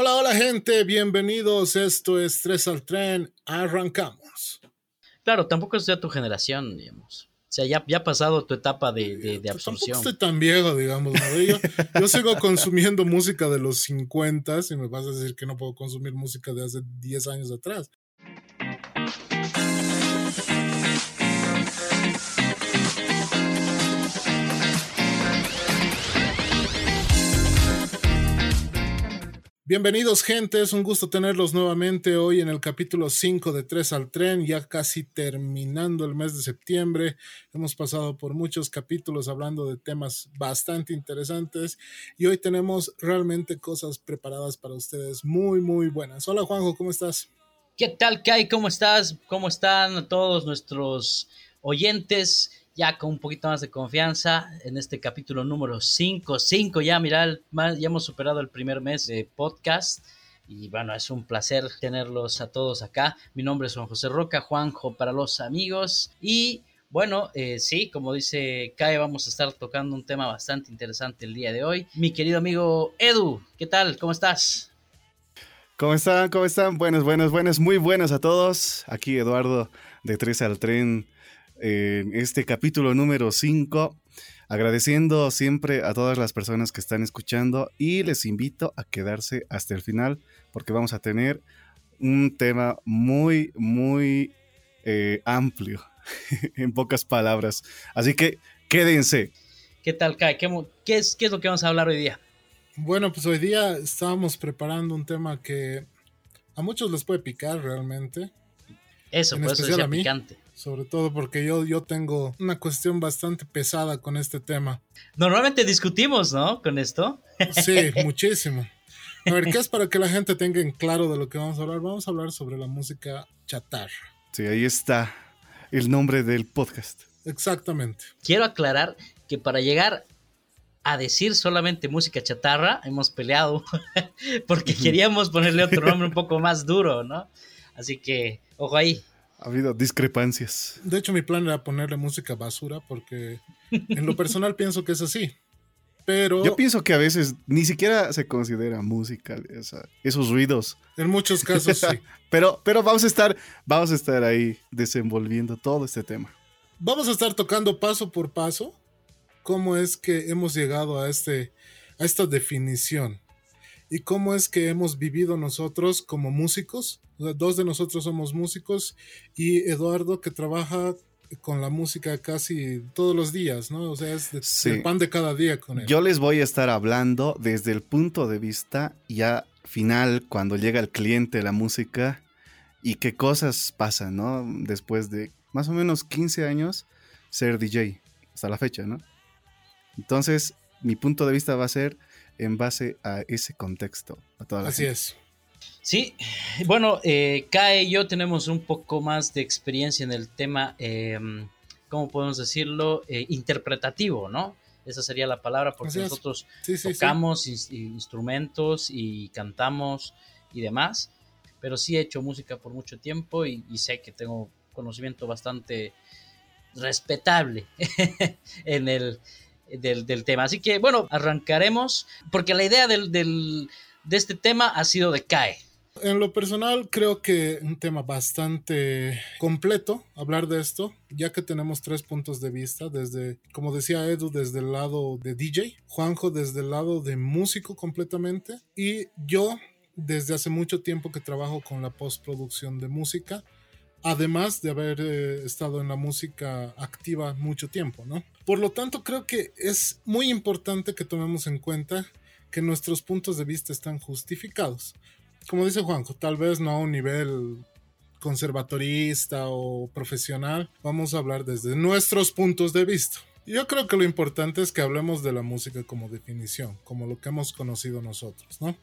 Hola, hola gente, bienvenidos. Esto es Tres al Tren. Arrancamos. Claro, tampoco es de tu generación, digamos. O sea, ya, ya ha pasado tu etapa de, de, de absorción. Tampoco estoy tan viejo, digamos. ¿no? Yo, yo, sigo consumiendo música de los 50 y me vas a decir que no puedo consumir música de hace 10 años atrás. Bienvenidos gente, es un gusto tenerlos nuevamente hoy en el capítulo 5 de 3 al tren, ya casi terminando el mes de septiembre. Hemos pasado por muchos capítulos hablando de temas bastante interesantes y hoy tenemos realmente cosas preparadas para ustedes muy, muy buenas. Hola Juanjo, ¿cómo estás? ¿Qué tal, Kai? ¿Cómo estás? ¿Cómo están todos nuestros oyentes? Ya con un poquito más de confianza en este capítulo número 5. 5 ya, mira, ya hemos superado el primer mes de podcast. Y bueno, es un placer tenerlos a todos acá. Mi nombre es Juan José Roca, Juanjo para los amigos. Y bueno, eh, sí, como dice Kai, vamos a estar tocando un tema bastante interesante el día de hoy. Mi querido amigo Edu, ¿qué tal? ¿Cómo estás? ¿Cómo están? ¿Cómo están? Buenos, buenos, buenos, muy buenos a todos. Aquí Eduardo de Tres al Tren en este capítulo número 5, agradeciendo siempre a todas las personas que están escuchando y les invito a quedarse hasta el final porque vamos a tener un tema muy, muy eh, amplio, en pocas palabras. Así que quédense. ¿Qué tal, Kai? ¿Qué, qué, es, ¿Qué es lo que vamos a hablar hoy día? Bueno, pues hoy día estábamos preparando un tema que a muchos les puede picar realmente. Eso, en por eso decía picante sobre todo porque yo, yo tengo una cuestión bastante pesada con este tema. Normalmente discutimos, ¿no? Con esto. Sí, muchísimo. A ver, ¿qué es para que la gente tenga en claro de lo que vamos a hablar? Vamos a hablar sobre la música chatarra. Sí, ahí está el nombre del podcast. Exactamente. Quiero aclarar que para llegar a decir solamente música chatarra, hemos peleado porque queríamos ponerle otro nombre un poco más duro, ¿no? Así que, ojo ahí. Ha habido discrepancias. De hecho, mi plan era ponerle música basura porque en lo personal pienso que es así. Pero... Yo pienso que a veces ni siquiera se considera música esos ruidos. En muchos casos sí. pero, pero vamos a estar, vamos a estar ahí desenvolviendo todo este tema. Vamos a estar tocando paso por paso cómo es que hemos llegado a, este, a esta definición y cómo es que hemos vivido nosotros como músicos. dos de nosotros somos músicos y Eduardo que trabaja con la música casi todos los días, ¿no? O sea, es el pan de cada día con él. Yo les voy a estar hablando desde el punto de vista ya final, cuando llega el cliente la música y qué cosas pasan, ¿no? Después de más o menos 15 años ser DJ, hasta la fecha, ¿no? Entonces, mi punto de vista va a ser en base a ese contexto. A toda Así es. Sí, bueno, eh, Kai y yo tenemos un poco más de experiencia en el tema, em, ¿cómo podemos decirlo? Eh, interpretativo, ¿no? Esa sería la palabra, porque nosotros tocamos instrumentos y cantamos y demás, pero sí he hecho música por mucho tiempo y, y sé que tengo conocimiento bastante respetable en el, del, tema. Así que bueno, arrancaremos porque la idea del, de este tema ha sido de CAE. En lo personal creo que un tema bastante completo hablar de esto, ya que tenemos tres puntos de vista, desde, como decía Edu, desde el lado de DJ, Juanjo desde el lado de músico completamente y yo desde hace mucho tiempo que trabajo con la postproducción de música además de haber eh, estado en la música activa mucho tiempo, ¿no? Por lo tanto, creo que es muy importante que tomemos en cuenta que nuestros puntos de vista están justificados. Como dice Juanjo, tal vez no a un nivel conservatorista o profesional, vamos a hablar desde nuestros puntos de vista. Yo creo que lo importante es que hablemos de la música como definición, como lo que hemos conocido nosotros, ¿no?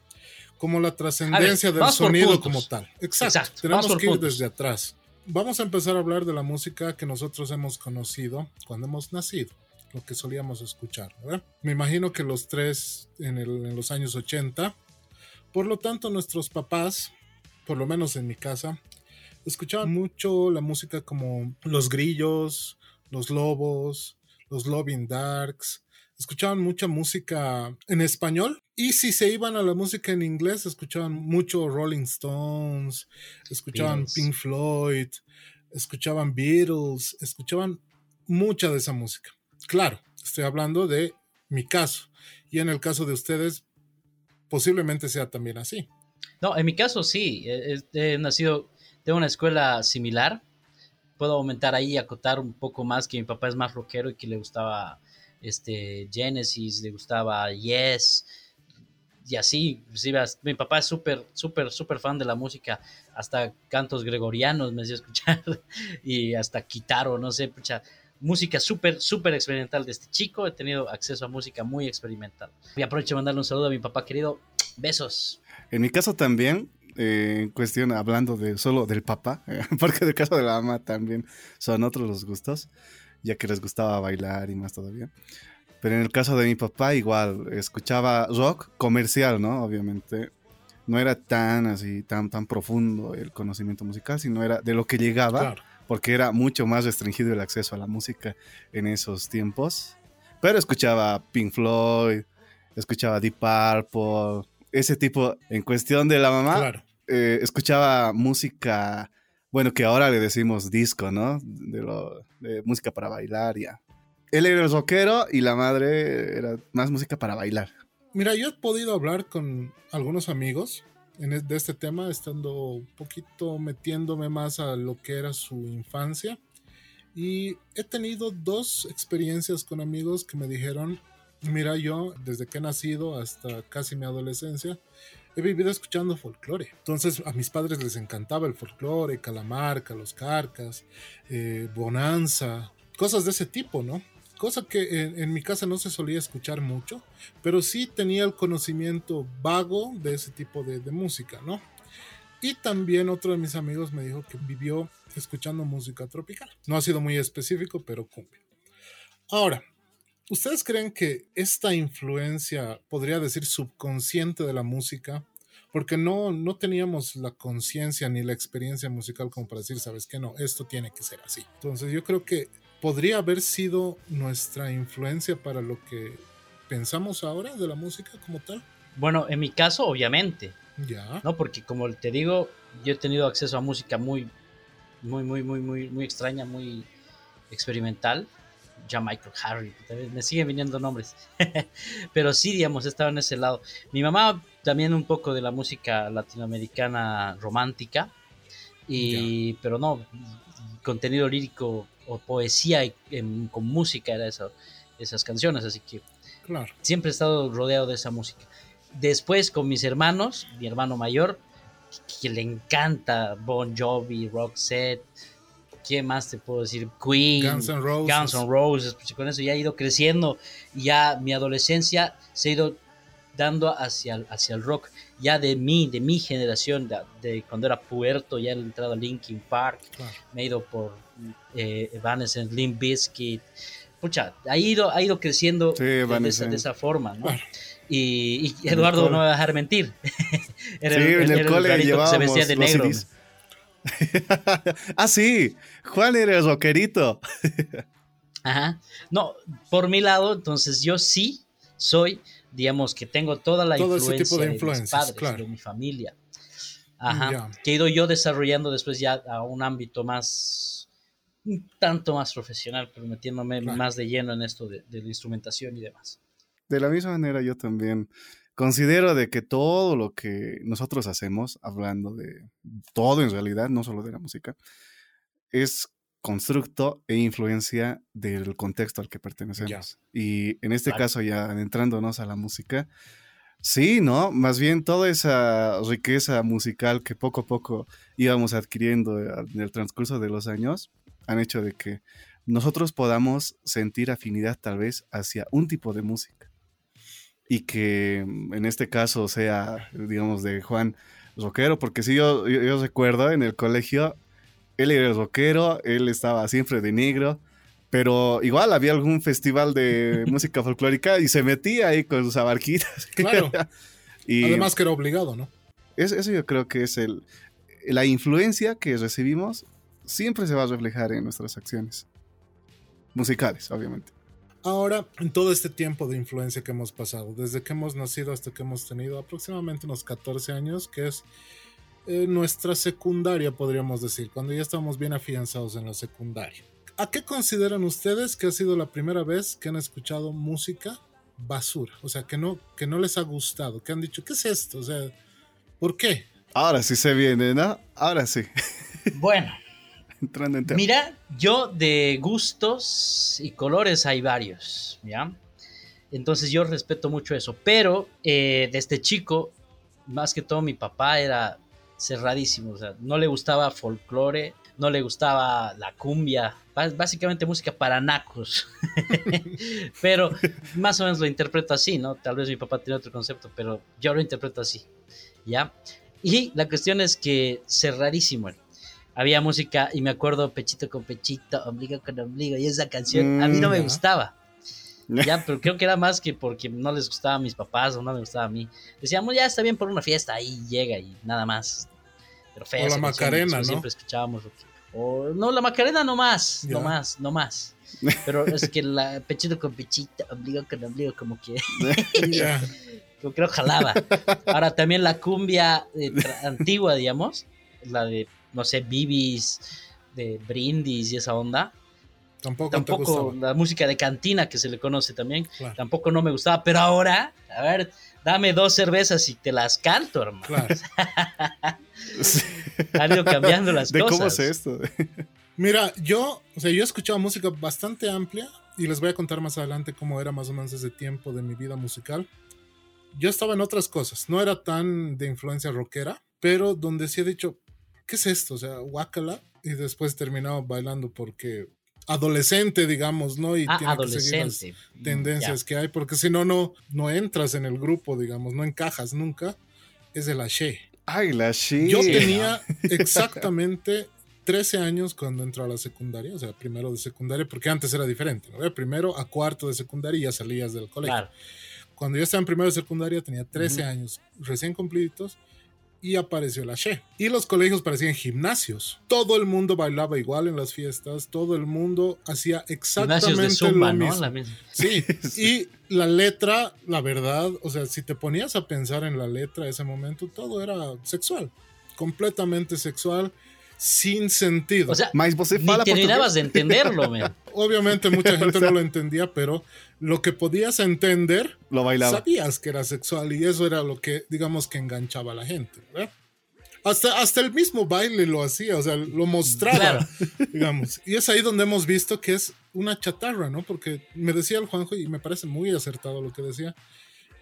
Como la trascendencia del sonido como tal. Exacto. Tenemos que ir desde atrás vamos a empezar a hablar de la música que nosotros hemos conocido cuando hemos nacido, lo que solíamos escuchar. Me imagino que los tres en, los años 80, por lo tanto nuestros papás, por lo menos en mi casa, escuchaban mucho la música como Los Grillos, Los Lobos, Los Loving Darks, escuchaban mucha música en español y si se iban a la música en inglés, escuchaban mucho Rolling Stones, escuchaban Pink Floyd, escuchaban Beatles, escuchaban mucha de esa música. Claro, estoy hablando de mi caso y en el caso de ustedes posiblemente sea también así. No, en mi caso sí, he, nacido de una escuela similar. Puedo aumentar ahí, acotar un poco más que mi papá es más rockero y que le gustaba este Genesis, le gustaba Yes y así, mi papá es súper, súper, súper fan de la música, hasta cantos gregorianos me hacía escuchar y hasta quitaro, no sé, pucha, música súper, súper experimental de este chico, he tenido acceso a música muy experimental. Y aprovecho de mandarle un saludo a mi papá querido, besos. En mi caso también, eh, en cuestión, hablando de solo del papá, porque del caso de la mamá también son otros los gustos, ya que les gustaba bailar y más todavía. Pero en el caso de mi papá, igual, escuchaba rock comercial, ¿no? Obviamente. No era tan así, tan, tan profundo el conocimiento musical, sino era de lo que llegaba, porque era mucho más restringido el acceso a la música en esos tiempos. Pero escuchaba Pink Floyd, escuchaba Deep Purple, ese tipo, en cuestión de la mamá, eh, escuchaba música, bueno, que ahora le decimos disco, ¿no? De, lo, de música para bailar, ya. Él era el rockero y la madre era más música para bailar. Mira, yo he podido hablar con algunos amigos de este tema, estando un poquito metiéndome más a lo que era su infancia. Y he tenido dos experiencias con amigos que me dijeron, mira, yo desde que he nacido hasta casi mi adolescencia, he vivido escuchando folclore. Entonces a mis padres les encantaba el folclore, Calamarca, Los Carcas, eh, Bonanza, cosas de ese tipo, ¿no? cosa que en, mi casa no se solía escuchar mucho, pero sí tenía el conocimiento vago de ese tipo de, música, ¿no? Y también otro de mis amigos me dijo que vivió escuchando música tropical. No ha sido muy específico, pero cumple. Ahora, ¿ustedes creen que esta influencia, podría decir subconsciente de la música, porque no, no teníamos la conciencia ni la experiencia musical como para decir, sabes que no, esto tiene que ser así. Entonces yo creo que podría haber sido nuestra influencia para lo que pensamos ahora de la música como tal? Bueno, en mi caso, obviamente. Ya. No, porque como te digo, yo he tenido acceso a música muy, muy, muy, muy, muy, muy extraña, muy experimental. Ya Michael Harry, me siguen viniendo nombres. Pero sí, digamos, estaba en ese lado. Mi mamá también un poco de la música latinoamericana romántica. Y, pero no, contenido lírico o poesía con música era eso, esas canciones, así que claro. siempre he estado rodeado de esa música. Después con mis hermanos, mi hermano mayor, que, le encanta Bon Jovi, Roxette, ¿qué más te puedo decir? Queen, Guns N' Roses, Guns N' Roses pues, con eso ya he ido creciendo, ya mi adolescencia se ha ido dando hacia, hacia el rock, ya de mí, de mi generación, de, cuando era puerto, ya he entrado a Linkin Park, me he ido por eh, Evanescence, Limp Bizkit, pucha, ha ido, ha ido creciendo de, esa, forma, ¿no? Y, Eduardo no me va a dejar mentir. era sí, en el, cole llevábamos se vestía de negro. ah, sí, Juan era el rockerito. Ajá. No, por mi lado, entonces yo sí soy digamos que tengo toda la influencia, tipo de, mis padres, de mi familia. Ajá. Que he ido yo desarrollando después ya a un ámbito más, un tanto más profesional, pero metiéndome más de lleno en esto de, de, la instrumentación y demás. De la misma manera yo también considero de que todo lo que nosotros hacemos, hablando de todo en realidad, no solo de la música, es constructo e influencia del contexto al que pertenecemos. Y en este caso, ya entrándonos a la música, sí, ¿no? Más bien toda esa riqueza musical que poco a poco íbamos adquiriendo en el transcurso de los años, han hecho de que nosotros podamos sentir afinidad tal vez hacia un tipo de música. Y que mm, en este caso sea, digamos, de Juan rockero, porque sí, yo, yo recuerdo en el colegio él era rockero, él estaba siempre de negro, pero igual había algún festival de música folclórica y se metía ahí con sus abarquitas. Claro. y Además que era obligado, ¿no? Eso, yo creo que es el, la influencia que recibimos siempre se va a reflejar en nuestras acciones musicales, obviamente. Ahora, en todo este tiempo de influencia que hemos pasado, desde que hemos nacido hasta que hemos tenido aproximadamente unos 14 años, que es eh, nuestra secundaria, podríamos decir, cuando ya estamos bien afianzados en la secundaria. ¿A qué consideran ustedes que ha sido la primera vez que han escuchado música basura? O sea, que no, que no les ha gustado, que han dicho, ¿qué es esto? O sea, ¿por qué? Ahora sí se viene, ¿no? Ahora sí. Bueno. Mira, yo de gustos y colores hay varios, ¿ya? Entonces yo respeto mucho eso, pero eh, desde chico, más que todo mi papá era cerradísimo, o sea, no le gustaba folclore, no le gustaba la cumbia, básicamente música para nacos. pero más o menos lo interpreto así, ¿no? Tal vez mi papá tiene otro concepto, pero yo lo interpreto así, ¿ya? Y la cuestión es que cerradísimo. Había música y me acuerdo pechito con pechito, ombligo con ombligo, y esa canción a mí no me mm, gustaba. Ya, pero creo que era más que porque no les gustaba a mis papás o no me gustaba a mí. Decíamos, ya está bien por una fiesta, ahí llega y nada más. Pero fea o la Macarena, ¿no? Siempre escuchábamos o, no, la Macarena no más, no más, no más. Pero es que la pechito con pechito, ombligo con ombligo, como que. Como creo jalaba. Ahora también la cumbia eh, antigua, digamos, la de, no sé, Bibis, de Brindis y esa onda Tampoco, tampoco la música de cantina que se le conoce también, tampoco no me gustaba, pero ahora, a ver, dame dos cervezas y te las canto, hermano. Claro. Han ido cambiando las ¿De cosas. ¿Cómo es esto? Mira, yo, o sea, yo he escuchado música bastante amplia y les voy a contar más adelante cómo era más o menos ese tiempo de mi vida musical. Yo estaba en otras cosas, no era tan de influencia rockera, pero donde sí he dicho, ¿qué es esto? O sea, guácala. Y después he terminado bailando porque adolescente, digamos, ¿no? Y ah, tiene que seguir las mm, tendencias que hay, porque si no, no, no entras en el grupo, digamos, no encajas nunca. Es el She. Ay, la She. Yo tenía exactamente 13 años cuando entró a la secundaria, o sea, primero de secundaria, porque antes era diferente, ¿no? Primero a cuarto de secundaria y ya salías del colegio. Cuando yo estaba en primero de secundaria tenía 13 años recién cumplidos y apareció la She. Y los colegios parecían gimnasios. Todo el mundo bailaba igual en las fiestas, todo el mundo hacía exactamente lo mismo. Sí, y la letra, la verdad, o sea, si te ponías a pensar en la letra ese momento, todo era sexual, completamente sexual sin sentido. O sea, ni terminabas de entenderlo, man. Obviamente mucha gente no lo entendía, pero lo que podías entender, lo bailaba. Sabías que era sexual y eso era lo que, digamos, que enganchaba a la gente. Hasta, hasta el mismo baile lo hacía, o sea, lo mostraba, digamos. Y es ahí donde hemos visto que es una chatarra, ¿no? Porque me decía el Juanjo y me parece muy acertado lo que decía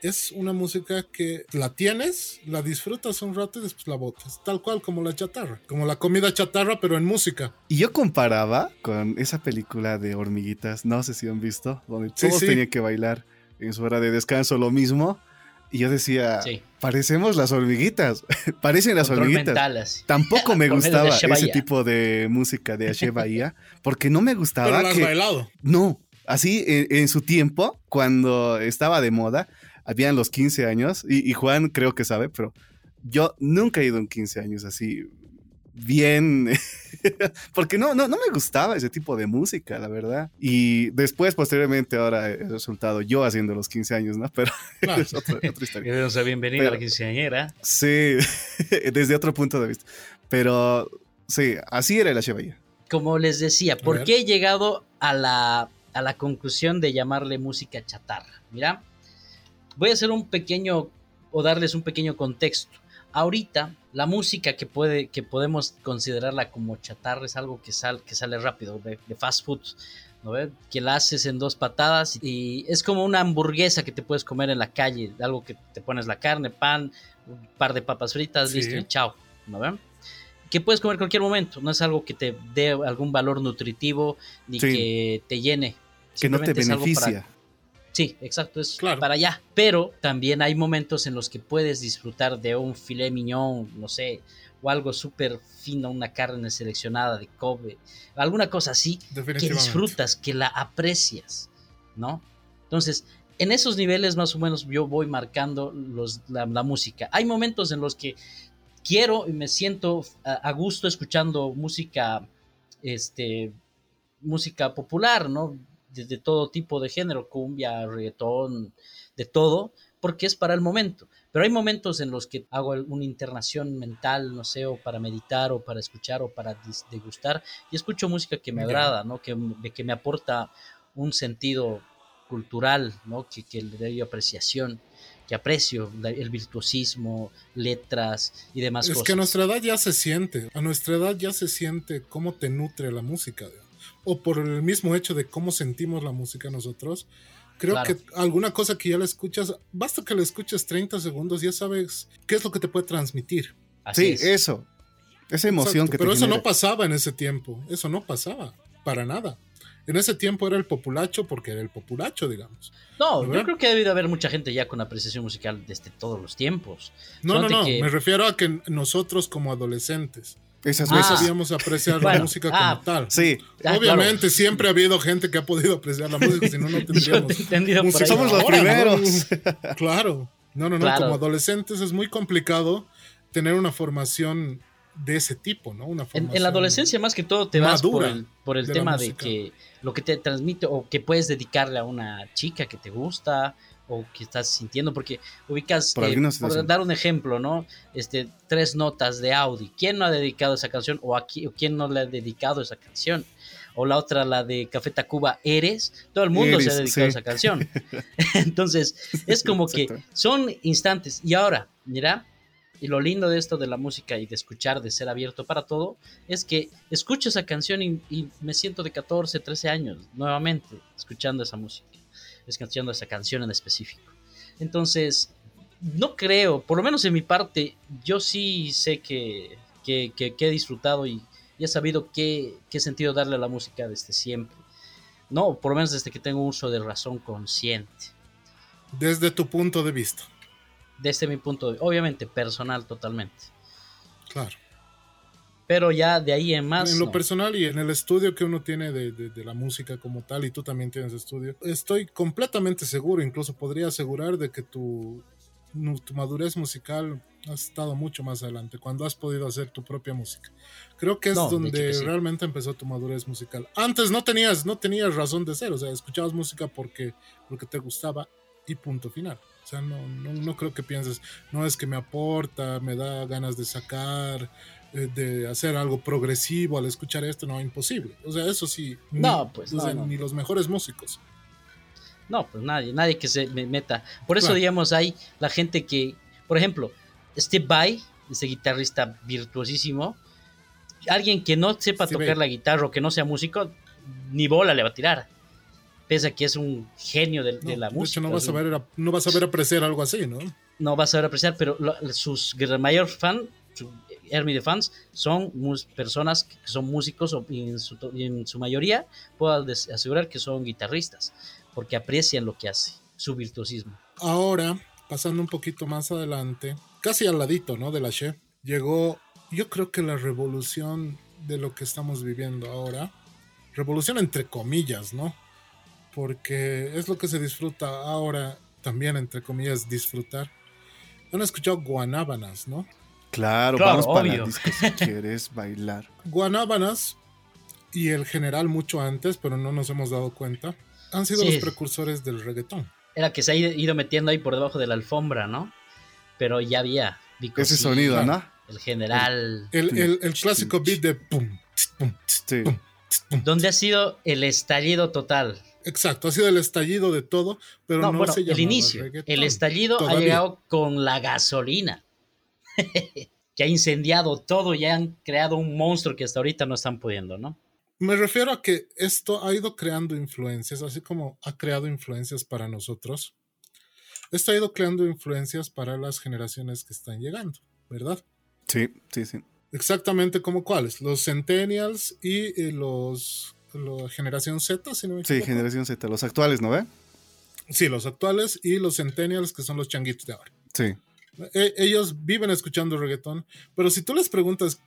es una música que la tienes, la disfrutas un rato y después la botas. Tal cual como la chatarra. Como la comida chatarra, pero en música. Y yo comparaba con esa película de hormiguitas, no sé si han visto, donde todos tenían que bailar en su hora de descanso lo mismo. Y yo decía, parecemos las hormiguitas, parecen las hormiguitas. Tampoco me gustaba ese tipo de música de Ashe Bahía, porque no me gustaba. Pero has bailado. No, así en, su tiempo, cuando estaba de moda, habían los 15 años, y, Juan creo que sabe, pero yo nunca he ido en 15 años así bien, porque no, no, no me gustaba ese tipo de música, la verdad. Y después, posteriormente, ahora he resultado yo haciendo los 15 años, ¿no? Pero es otra, historia. O sea, bienvenida a la quinceañera. Sí, desde otro punto de vista. Pero sí, así era la Chevalla. Como les decía, ¿por qué he llegado a la, a la conclusión de llamarle música chatarra? Mira, Voy a hacer un pequeño o darles un pequeño contexto. Ahorita la música que puede que podemos considerarla como chatarra es algo que, sal, que sale rápido de, fast food, ¿no Que la haces en dos patadas y es como una hamburguesa que te puedes comer en la calle, algo que te pones la carne, pan, un par de papas fritas, listo y chao, ¿no ven? Que puedes comer cualquier momento, no es algo que te dé algún valor nutritivo ni que te llene. Que no te beneficia. Sí, exacto, es para allá. Pero también hay momentos en los que puedes disfrutar de un filet mignon, no sé, o algo súper fino, una carne seleccionada de Kobe, alguna cosa así, que disfrutas, que la aprecias, ¿no? Entonces, en esos niveles más o menos yo voy marcando los, la, música. Hay momentos en los que quiero y me siento a, gusto escuchando música, este, música popular, ¿no? De, todo tipo de género, cumbia, reggaetón, de todo, porque es para el momento. Pero hay momentos en los que hago una internación mental, no sé, o para meditar, o para escuchar, o para degustar, y escucho música que me agrada, ¿no? Que, que me aporta un sentido cultural, ¿no? Que, que le doy apreciación que aprecio el virtuosismo, letras y demás es cosas. que a nuestra edad ya se siente, a nuestra edad ya se siente cómo te nutre la música, o por el mismo hecho de cómo sentimos la música nosotros. Creo que alguna cosa que ya la escuchas, basta que la escuches 30 segundos, ya sabes qué es lo que te puede transmitir. sí, eso. Esa emoción que Pero eso no pasaba en ese tiempo, eso no pasaba, para nada. En ese tiempo era el populacho porque era el populacho, digamos. No, yo creo que ha debido haber mucha gente ya con apreciación musical desde todos los tiempos. No, no, no, me refiero a que nosotros como adolescentes Esas veces ah. sabíamos apreciar la música como ah, tal. Sí. Obviamente siempre ha habido gente que ha podido apreciar la música, si no, no tendríamos. Somos los primeros. claro. No, no, no. Como adolescentes es muy complicado tener una formación de ese tipo, ¿no? Una en, la adolescencia más que todo te vas por el, por el tema de que lo que te transmite o que puedes dedicarle a una chica que te gusta o que estás sintiendo, porque ubicas, por, eh, dar un ejemplo, ¿no? Este, tres notas de Audi. ¿Quién no ha dedicado esa canción o, aquí, o quién no le ha dedicado esa canción? O la otra, la de Café Tacuba, Eres. Todo el mundo se ha dedicado a esa canción. Entonces, es como que son instantes. Y ahora, mira, y lo lindo de esto de la música y de escuchar, de ser abierto para todo, es que escucho esa canción y, me siento de 14, 13 años nuevamente escuchando esa música, escuchando esa canción en específico. Entonces, no creo, por lo menos en mi parte, yo sí sé que, que, he disfrutado y, he sabido qué, qué sentido darle a la música desde siempre. No, por lo menos desde que tengo uso de razón consciente. Desde tu punto de vista desde mi punto de obviamente personal totalmente. Claro. Pero ya de ahí en más. En lo personal y en el estudio que uno tiene de, la música como tal, y tú también tienes estudio, estoy completamente seguro, incluso podría asegurar de que tu, tu madurez musical ha estado mucho más adelante, cuando has podido hacer tu propia música. Creo que es donde realmente empezó tu madurez musical. Antes no tenías, no tenías razón de ser, o sea, escuchabas música porque, porque te gustaba y punto final. O sea, no, no, creo que pienses, no es que me aporta, me da ganas de sacar, de hacer algo progresivo al escuchar esto, no, imposible. O sea, eso sí, no, pues, ni los mejores músicos. No, pues nadie, nadie que se meta. Por eso, digamos, hay la gente que, por ejemplo, Steve Vai, ese guitarrista virtuosísimo, alguien que no sepa tocar la guitarra o que no sea músico, ni bola le va a tirar pese a que es un genio de, la música. no vas, a ver, no vas a ver apreciar algo así, ¿no? No vas a ver apreciar, pero sus mayor fan, su Army de fans, son personas que son músicos o en su, mayoría puedo asegurar que son guitarristas, porque aprecian lo que hace, su virtuosismo. Ahora, pasando un poquito más adelante, casi al ladito, ¿no? De la Che, llegó, yo creo que la revolución de lo que estamos viviendo ahora, revolución entre comillas, ¿no? porque es lo que se disfruta ahora, también entre comillas, disfrutar. Han escuchado Guanábanas, ¿no? Claro, vamos para si quieres bailar. Guanábanas y el general mucho antes, pero no nos hemos dado cuenta, han sido los precursores del reggaetón. Era que se ha ido metiendo ahí por debajo de la alfombra, ¿no? Pero ya había. Ese sonido, ¿no? El general. El, clásico beat de pum, pum, pum, Donde ha sido el estallido total. Exacto, ha sido el estallido de todo, pero no, no se el inicio. El estallido ha llegado con la gasolina, que ha incendiado todo y han creado un monstruo que hasta ahorita no están pudiendo, ¿no? Me refiero a que esto ha ido creando influencias, así como ha creado influencias para nosotros. Esto ha ido creando influencias para las generaciones que están llegando, ¿verdad? Sí, sí, sí. Exactamente como cuáles, los centennials y eh, los la generación Z, si no me Sí, generación Z, los actuales, ¿no ve? Sí, los actuales y los centennials, que son los changuitos de ahora. Sí. E, ellos viven escuchando reggaetón, pero si tú les preguntas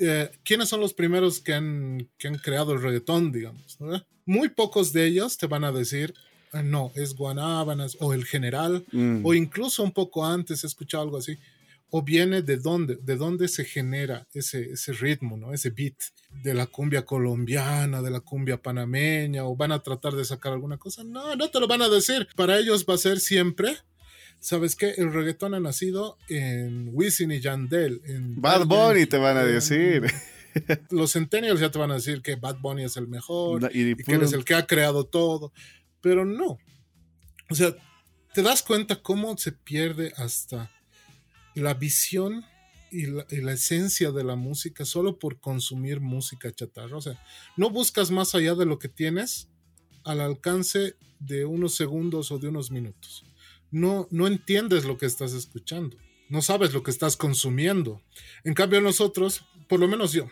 eh, quiénes son los primeros que han, han creado el reggaetón, digamos, muy pocos de ellos te van a decir, ah, no, es Guanábanas o el general, mm. o incluso un poco antes he escuchado algo así. o viene de dónde, de dónde se genera ese, ese ritmo, ¿no? Ese beat de la cumbia colombiana, de la cumbia panameña, o van a tratar de sacar alguna cosa. No, no te lo van a decir. Para ellos va a ser siempre. ¿Sabes qué? El reggaetón ha nacido en Wisin y Yandel. En Bad Bunny te van a decir. Los centennials ya te van a decir que Bad Bunny es el mejor y, que él es el que ha creado todo. Pero no. O sea, te das cuenta cómo se pierde hasta la visión y la, esencia de la música solo por consumir música chatarra. O sea, no buscas más allá de lo que tienes al alcance de unos segundos o de unos minutos. No, no entiendes lo que estás escuchando. No sabes lo que estás consumiendo. En cambio, nosotros, por lo menos yo,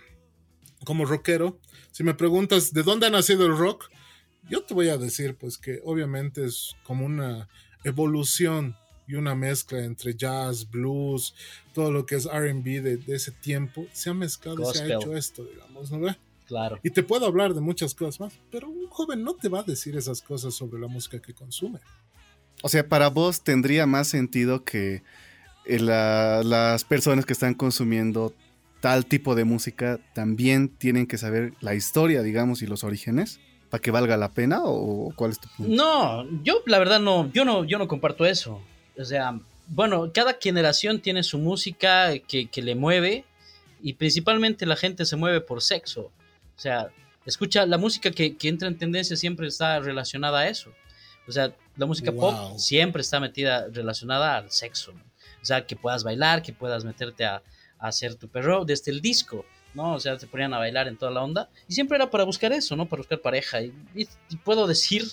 como rockero, si me preguntas de dónde ha nacido el rock, yo te voy a decir pues que obviamente es como una evolución y una mezcla entre jazz, blues, todo lo que es RB de, ese tiempo, se ha mezclado y se ha hecho esto, digamos, ¿no ve? Claro. Y te puedo hablar de muchas cosas más, pero un joven no te va a decir esas cosas sobre la música que consume. O sea, para vos tendría más sentido que eh, las personas que están consumiendo tal tipo de música también tienen que saber la historia, digamos, y los orígenes para que valga la pena o cuál es tu punto? No, yo la verdad no, yo no, yo no comparto eso. O sea, bueno, cada generación tiene su música que, le mueve y principalmente la gente se mueve por sexo. O sea, escucha, la música que, entra en tendencia siempre está relacionada a eso. O sea, la música pop siempre está metida relacionada al sexo. O sea, que puedas bailar, que puedas meterte a, a hacer tu perro desde el disco. ¿no? O sea, se ponían a bailar en toda la onda. Y siempre era para buscar eso, ¿no? Para buscar pareja. Y, puedo decir,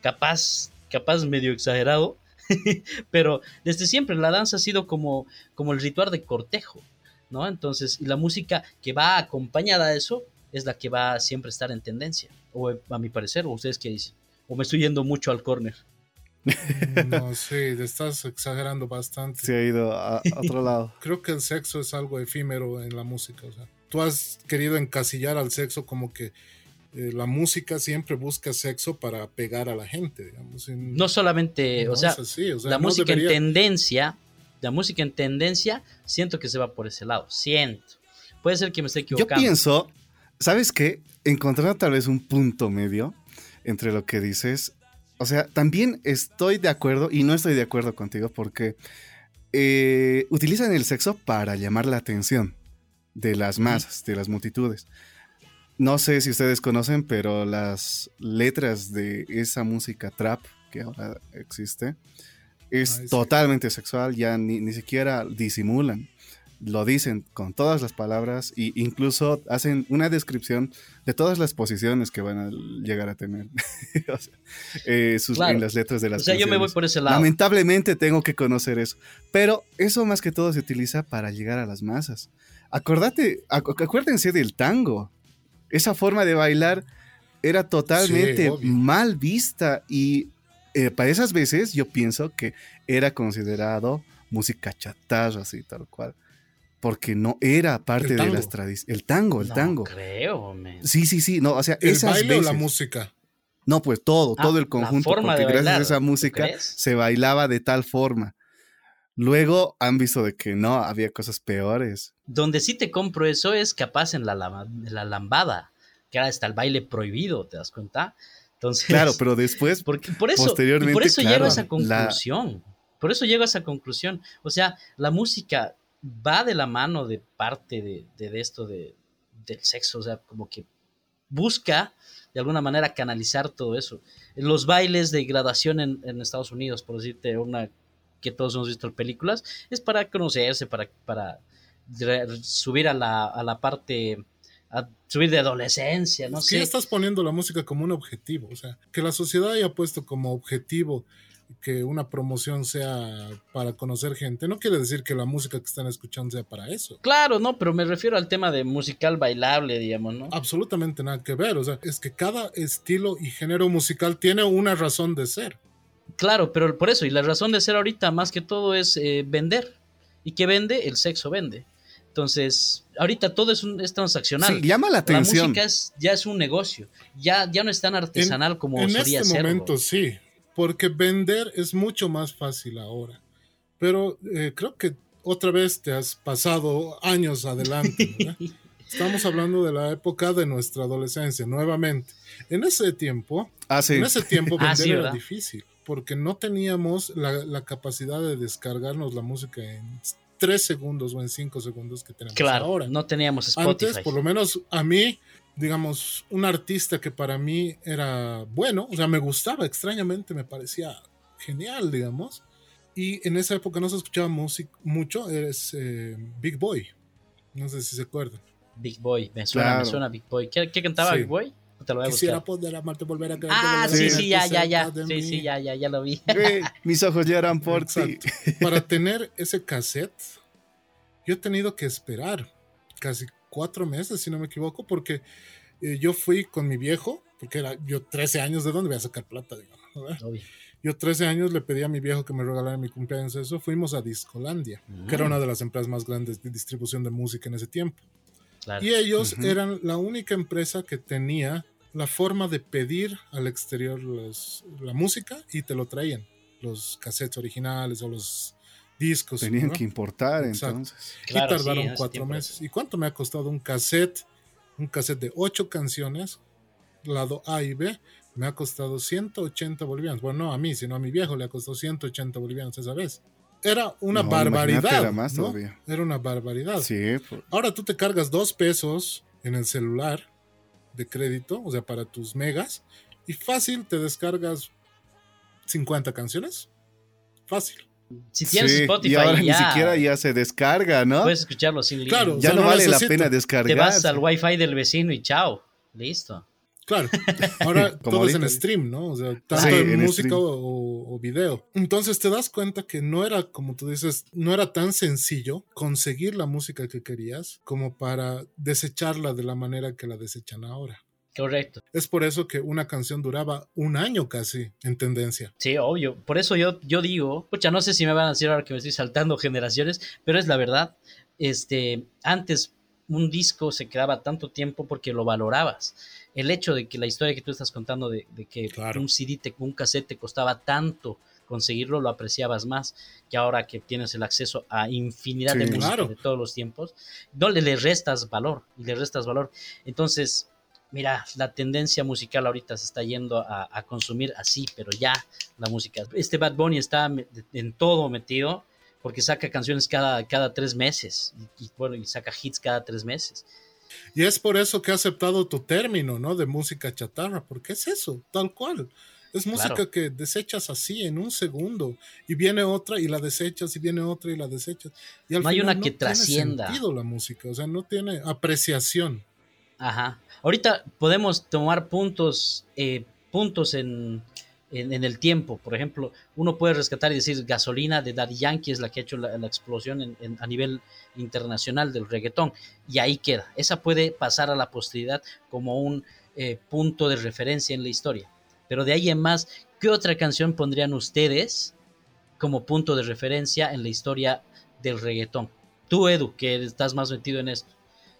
capaz, capaz medio exagerado, pero desde siempre la danza ha sido como, como el ritual de cortejo, ¿no? Entonces, y la música que va acompañada de eso es la que va a siempre estar en tendencia. O a mi parecer, o ustedes qué dicen. O me estoy yendo mucho al córner. Mm, no, sí, estás exagerando bastante. Se ha ido a, otro lado. Creo que el sexo es algo efímero en la música. O sea, tú has querido encasillar al sexo como que eh, la música siempre busca sexo para pegar a la gente, digamos. no solamente, o, sea, la música en tendencia, la música en tendencia, siento que se va por ese lado, siento. Puede ser que me esté equivocando. Yo pienso, ¿sabes qué? Encontrar tal vez un punto medio entre lo que dices. O sea, también estoy de acuerdo y no estoy de acuerdo contigo porque eh, utilizan el sexo para llamar la atención de las masas, de las multitudes. No sé si ustedes conocen, pero las letras de esa música trap que ahora existe es totalmente sexual, ya ni, siquiera disimulan. Lo dicen con todas las palabras e incluso hacen una descripción de todas las posiciones que van a llegar a tener eh, en las letras de las O sea, yo me voy por ese lado. Lamentablemente tengo que conocer eso, pero eso más que todo se utiliza para llegar a las masas. Acordate, acuérdense del tango. Esa forma de bailar era totalmente mal vista y eh, para esas veces yo pienso que era considerado música chatarra, así tal cual. Porque no era parte de las tradiciones. El tango, el no tango. creo, Sí, sí, sí. No, o sea, ¿El esas baile o la música? No, pues todo, ah, todo el conjunto. porque gracias a esa música se bailaba de tal forma. Luego han visto de que no, había cosas peores. Donde sí te compro eso es capaz en la, la lambada, que era hasta el baile prohibido, ¿te das cuenta? Entonces, claro, pero después, porque, por eso, posteriormente, por eso llego a esa conclusión. Por eso llego a esa conclusión. O sea, la música va de la mano de parte de, de, esto de, del sexo, o sea, como que busca de alguna manera canalizar todo eso. Los bailes de graduación en, en Estados Unidos, por decirte una que todos hemos visto en películas, es para conocerse, para, para subir a la, a la parte a subir de adolescencia, no sé. Estás poniendo la música como un objetivo, o sea, que la sociedad haya puesto como objetivo que una promoción sea para conocer gente, no quiere decir que la música que están escuchando sea para eso. Claro, no, pero me refiero al tema de musical bailable, digamos, ¿no? Absolutamente nada que ver, o sea, es que cada estilo y género musical tiene una razón de ser. Claro, pero por eso, y la razón de ser ahorita más que todo es eh, vender. ¿Y que vende? El sexo vende. Entonces, ahorita todo es, un, es transaccional. Sí, llama la atención. La música ya es un negocio. Ya, ya no es tan artesanal como en solía En este momento sí, porque vender es mucho más fácil ahora. Pero eh, creo que otra vez te has pasado años adelante. Estamos hablando de la época de nuestra adolescencia, nuevamente. En ese tiempo, ah, en ese tiempo ah, vender era difícil, porque no teníamos la, capacidad de descargarnos la música en tres segundos o en cinco segundos que tenemos claro, ahora. No teníamos Spotify. Antes, por lo menos a mí, digamos, un artista que para mí era bueno, o sea, me gustaba, extrañamente me parecía genial, digamos. Y en esa época no se escuchaba música mucho, es eh, Big Boy. No sé si se acuerdan. Big Boy, me suena, me suena Big Boy. ¿Qué, cantaba Big Boy? Te lo voy a Quisiera poder amarte, volver a Ah, sí, sí, ya, ya, ya. Sí, sí, ya, ya, ya lo vi. mis ojos lloran por ti. Para tener ese cassette, yo he tenido que esperar casi cuatro meses, si no me equivoco, porque eh, yo fui con mi viejo, porque era yo 13 años, ¿de dónde voy a sacar plata? Digamos, Yo 13 años le pedí a mi viejo que me regalara mi cumpleaños eso. Fuimos a Discolandia, que era mm. una de las empresas más grandes de distribución de música en ese tiempo. Y ellos eran la única empresa que tenía la forma de pedir al exterior la música y te lo traían, los cassettes originales o los discos. Tenían que importar entonces. y tardaron cuatro meses. ¿Y cuánto me ha costado un cassette? Un cassette de ocho canciones, lado A y B, me ha costado 180 bolivianos. Bueno, no a mí, sino a mi viejo le ha costado 180 bolivianos esa vez era una barbaridad. Era, más era una barbaridad. Sí. Ahora tú te cargas dos pesos en el celular de crédito, o sea, para tus megas, y fácil te descargas 50 canciones. Fácil. Si tienes Spotify, y ahora ni siquiera ya se descarga, ¿no? Puedes escucharlo sin línea. Claro, ya no, vale la pena descargar. Te vas al wifi del vecino y chao. Listo. Claro, ahora todo es en stream, ¿no? O sea, tanto en, música o, video. Entonces te das cuenta que no era, como tú dices, no era tan sencillo conseguir la música que querías como para desecharla de la manera que la desechan ahora. Correcto. Es por eso que una canción duraba un año casi en tendencia. Sí, obvio. Por eso yo, yo digo, pucha, no sé si me van a decir ahora que me estoy saltando generaciones, pero es la verdad. Este, antes un disco se quedaba tanto tiempo porque lo valorabas el hecho de que la historia que tú estás contando de, que un CD, un cassette te costaba tanto conseguirlo, lo apreciabas más que ahora que tienes el acceso a infinidad de música de todos los tiempos, no le, le restas valor y le restas valor. Entonces, mira, la tendencia musical ahorita se está yendo a, consumir así, pero ya la música. Este Bad Bunny está en todo metido porque saca canciones cada, cada tres meses y, bueno, y saca hits cada tres meses. Y es por eso que he aceptado tu término, ¿no? De música chatarra, porque es eso, tal cual. Es música que desechas así en un segundo y viene otra y la desechas y viene otra y la desechas. Y al no hay una que trascienda. Tiene la música, o sea, no tiene apreciación. Ajá. Ahorita podemos tomar puntos, eh, puntos en, en, el tiempo. Por ejemplo, uno puede rescatar y decir gasolina de Daddy Yankee es la que ha hecho la, explosión a nivel internacional del reggaetón. Y ahí queda. Esa puede pasar a la posteridad como un eh, punto de referencia en la historia. Pero de ahí en más, ¿qué otra canción pondrían ustedes como punto de referencia en la historia del reggaetón? Tú, Edu, que estás más metido en esto.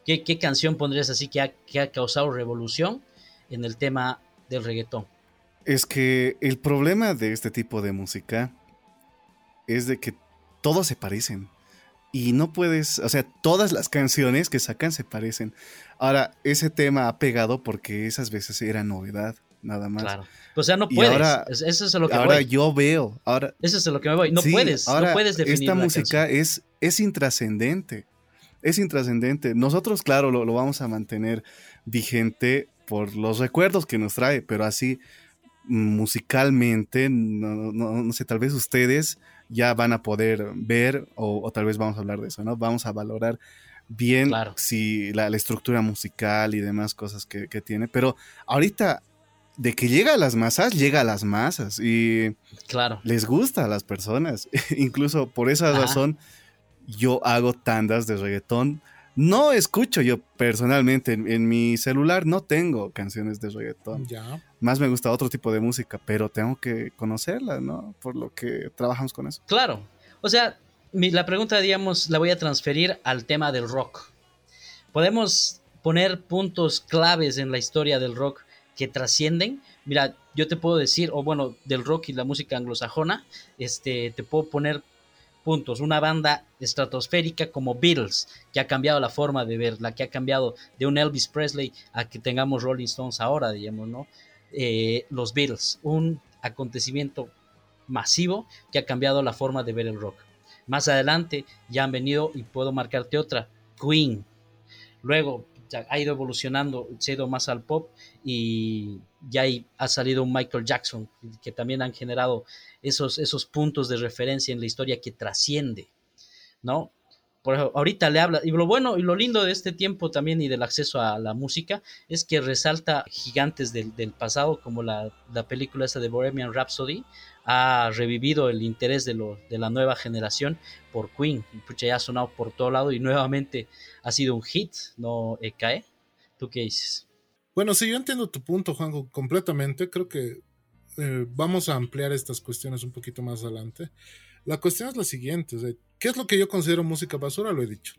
¿Qué, canción pondrías así que que ha causado revolución en el tema del reggaetón? Es que el problema de este tipo de música es de que todos se parecen. Y no puedes, o sea, todas las canciones que sacan se parecen. Ahora, ese tema ha pegado porque esas veces era novedad, nada más. Claro. O sea, no puedes. Ahora, eso es lo que ahora yo veo. Ahora, eso es lo que me voy. No puedes. no puedes definir Esta música es, es intrascendente. Es intrascendente. Nosotros, claro, lo, lo vamos a mantener vigente por los recuerdos que nos trae, pero así musicalmente, no, no, sé, tal vez ustedes ya van a poder ver o, tal vez vamos a hablar de eso, ¿no? Vamos a valorar bien si la, estructura musical y demás cosas que, tiene, pero ahorita de que llega a las masas, llega a las masas y claro. les gusta a las personas. Incluso por esa razón yo hago tandas de reggaetón no escucho yo personalmente en, mi celular, no tengo canciones de reggaetón. Ya. Más me gusta otro tipo de música, pero tengo que conocerla, ¿no? Por lo que trabajamos con eso. Claro. O sea, la pregunta, digamos, la voy a transferir al tema del rock. ¿Podemos poner puntos claves en la historia del rock que trascienden? Mira, yo te puedo decir, o bueno, del rock y la música anglosajona, este, te puedo poner puntos. Una banda estratosférica como Beatles, que ha cambiado la forma de verla, que ha cambiado de un Elvis Presley a que tengamos Rolling Stones ahora, digamos, ¿no? Eh, los Beatles, un acontecimiento masivo que ha cambiado la forma de ver el rock. Más adelante ya han venido, y puedo marcarte otra, Queen. Luego ha ido evolucionando, se ha ido más al pop y ya ha salido un Michael Jackson, que también han generado esos, esos puntos de referencia en la historia que trasciende, ¿no? Por ejemplo, ahorita le habla, y lo bueno y lo lindo de este tiempo también y del acceso a la música es que resalta gigantes del, pasado, como la, película esa de Bohemian Rhapsody, ha revivido el interés de, lo, de la nueva generación por Queen. Pucha, ya ha sonado por todo lado y nuevamente ha sido un hit, ¿no, cae ¿Tú qué dices? Bueno, sí, yo entiendo tu punto, Juanjo, completamente. Creo que eh, vamos a ampliar estas cuestiones un poquito más adelante. La cuestión es la siguiente, ¿qué es lo que yo considero música basura? Lo he dicho,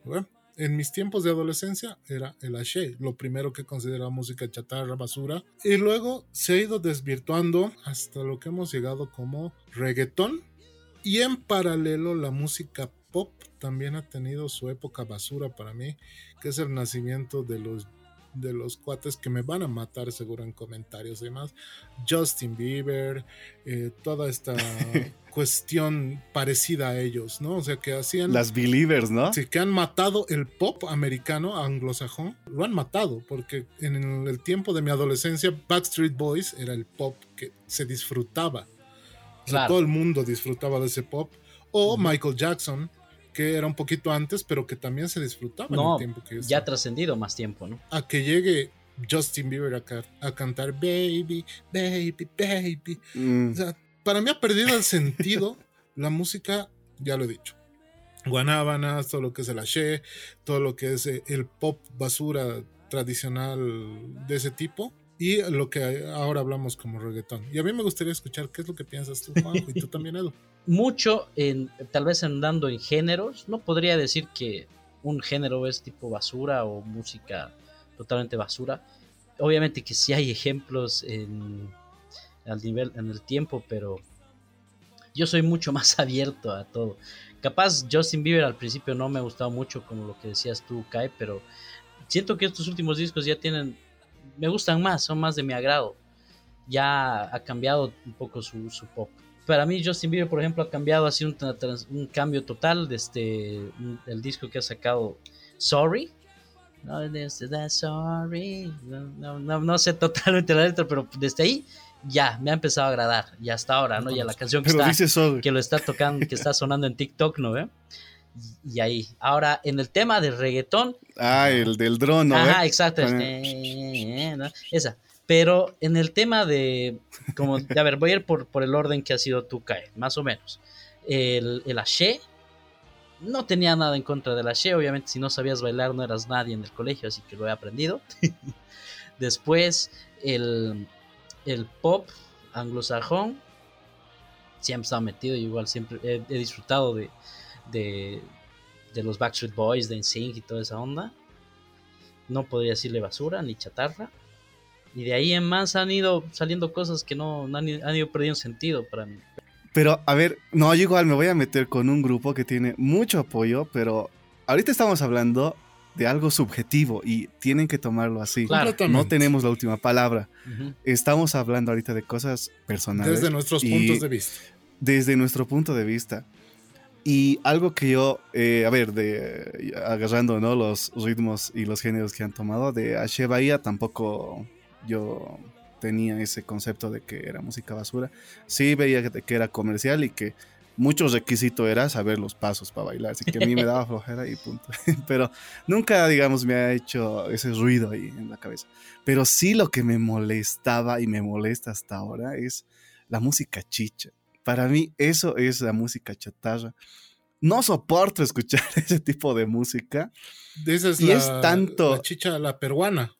En mis tiempos de adolescencia era el ashe, lo primero que consideraba música chatarra, basura, y luego se ha ido desvirtuando hasta lo que hemos llegado como reggaetón, y en paralelo la música pop también ha tenido su época basura para mí, que es el nacimiento de los de los cuates que me van a matar seguro en comentarios y demás. Justin Bieber, eh, toda esta cuestión parecida a ellos, ¿no? O sea, que hacían... Las Believers, ¿no? Sí, que han matado el pop americano, anglosajón, lo han matado, porque en el tiempo de mi adolescencia, Backstreet Boys era el pop que se disfrutaba. O sea, todo el mundo disfrutaba de ese pop. O Michael Jackson, que era un poquito antes, pero que también se disfrutaba en el tiempo que ya ha trascendido más tiempo, ¿no? A que llegue Justin Bieber a, cantar Baby, Baby, Baby. Mm. O sea, para mí ha perdido el sentido la música, ya lo he dicho. Guanábanas, todo lo que es el Ashe, todo lo que es eh, el pop basura tradicional de ese tipo y lo que ahora hablamos como reggaetón. Y a mí me gustaría escuchar qué es lo que piensas tú, Juan, y tú también, Edu mucho en tal vez andando en géneros. No podría decir que un género es tipo basura o música totalmente basura. Obviamente que sí hay ejemplos en, al nivel, en el tiempo, pero yo soy mucho más abierto a todo. Capaz Justin Bieber al principio no me ha gustado mucho como lo que decías tú, Kai, pero siento que estos últimos discos ya tienen, me gustan más, son más de mi agrado. Ya ha cambiado un poco su, su pop para mí Justin Bieber, por ejemplo, ha cambiado así un, un cambio total desde el disco que ha sacado Sorry. No, sorry. No, no, no, sé totalmente la letra, pero desde ahí ya me ha empezado a agradar. Ya hasta ahora, ¿no? Ya la canción que, está, que lo está tocando, que está sonando en TikTok, ¿no ve? Y ahí. Ahora, en el tema del reggaetón. Ah, el del dron, ¿no? Ajá, exacto. Este, Esa. Pero en el tema de, como, a ver, voy a ir por, por el orden que ha sido tu CAE, más o menos. El, el Ashe, no tenía nada en contra del Ashe, obviamente si no sabías bailar no eras nadie en el colegio, así que lo he aprendido. Después, el, el pop anglosajón, siempre estaba metido, igual siempre he, disfrutado de, de, de, los Backstreet Boys, de NSYNC y toda esa onda. No podría decirle basura ni chatarra. Y de ahí en más han ido saliendo cosas que no, han, ido perdiendo sentido para mí. Pero, a ver, no, yo igual me voy a meter con un grupo que tiene mucho apoyo, pero ahorita estamos hablando de algo subjetivo y tienen que tomarlo así. Claro. No tenemos la última palabra. Estamos hablando ahorita de cosas personales. Desde nuestros puntos de vista. Desde nuestro punto de vista. Y algo que yo, eh, a ver, de agarrando ¿no? los ritmos y los géneros que han tomado, de Ashe Bahía tampoco yo tenía ese concepto de que era música basura. Sí veía que, era comercial y que mucho requisito era saber los pasos para bailar, así que a mí me daba flojera y punto. Pero nunca, digamos, me ha hecho ese ruido ahí en la cabeza. Pero sí lo que me molestaba y me molesta hasta ahora es la música chicha. Para mí eso es la música chatarra. No soporto escuchar ese tipo de música. Esa es, la, tanto... la chicha, la peruana.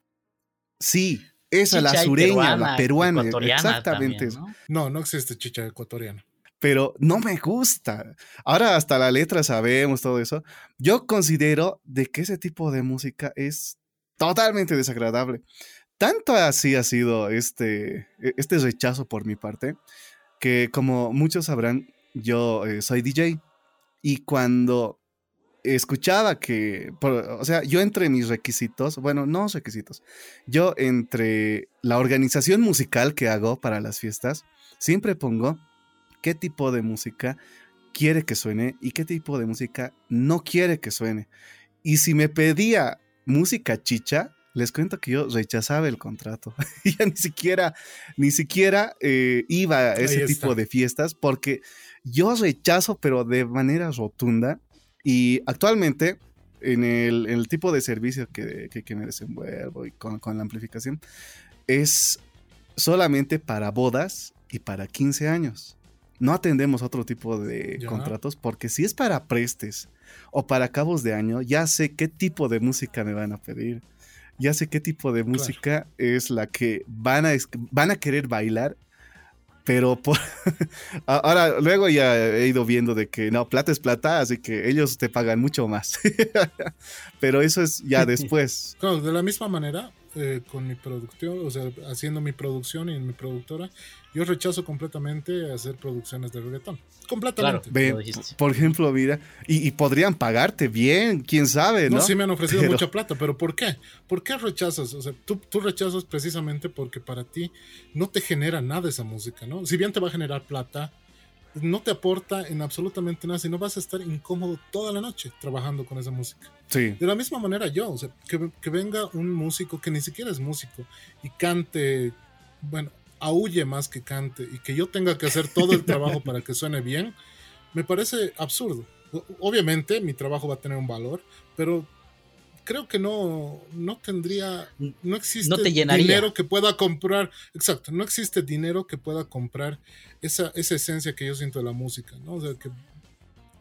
Sí, esa, la sureña, la peruana. Exactamente. ¿no? ¿no? existe chicha ecuatoriana. Pero no me gusta. Ahora hasta la letra sabemos todo eso. Yo considero de que ese tipo de música es totalmente desagradable. Tanto así ha sido este, e, este rechazo por mi parte, que como muchos sabrán, yo eh, soy DJ Y cuando escuchaba que, o sea, yo entre mis requisitos, bueno, no requisitos, yo entre la organización musical que hago para las fiestas, siempre pongo qué tipo de música quiere que suene y qué tipo de música no quiere que suene. Y si me pedía música chicha, les cuento que yo rechazaba el contrato. ya ni siquiera, ni siquiera eh, iba a ese tipo de fiestas porque yo rechazo, pero de manera rotunda. Y actualmente, en el, tipo de servicio que, que, me desenvuelvo y con, con, la amplificación, es solamente para bodas y para 15 años. No atendemos otro tipo de contratos porque si es para prestes o para cabos de año, ya sé qué tipo de música me van a pedir. Ya sé qué tipo de música es la que van a, van a querer bailar, pero ahora luego ya he ido viendo de que no, plata es plata, así que ellos te pagan mucho más. pero eso es ya después. Claro, de la misma manera, eh, con mi producción, o sea, haciendo mi producción y mi productora, yo rechazo completamente hacer producciones de reggaetón. Completamente. por ejemplo, mira, y, podrían pagarte bien, quién sabe, ¿no? No, sí me han ofrecido mucha plata, pero ¿por qué? ¿Por qué rechazas? O sea, tú, tú rechazas precisamente porque para ti no te genera nada esa música, ¿no? Si bien te va a generar plata, no te aporta en absolutamente nada, sino vas a estar incómodo toda la noche trabajando con esa música. Sí. De la misma manera yo, o sea, que, que venga un músico que ni siquiera es músico y cante, bueno, aúlle más que cante y que yo tenga que hacer todo el trabajo para que suene bien, me parece absurdo. Obviamente mi trabajo va a tener un valor, pero creo que no, no tendría, no existe dinero que pueda comprar, exacto, no existe dinero que pueda comprar esa, esa esencia que yo siento de la música, ¿no? O sea, que,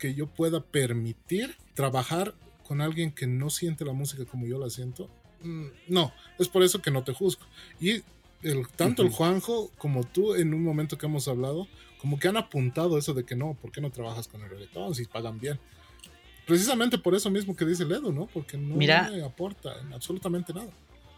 que yo pueda permitir trabajar con alguien que no siente la música como yo la siento. Mm, no, es por eso que no te juzgo. Y el, tanto el Juanjo como tú en un momento que hemos hablado, como que han apuntado eso de que no, ¿por qué no trabajas con el reggaetón si pagan bien? Precisamente por eso mismo que dice Ledo, ¿no? Porque no me aporta absolutamente nada.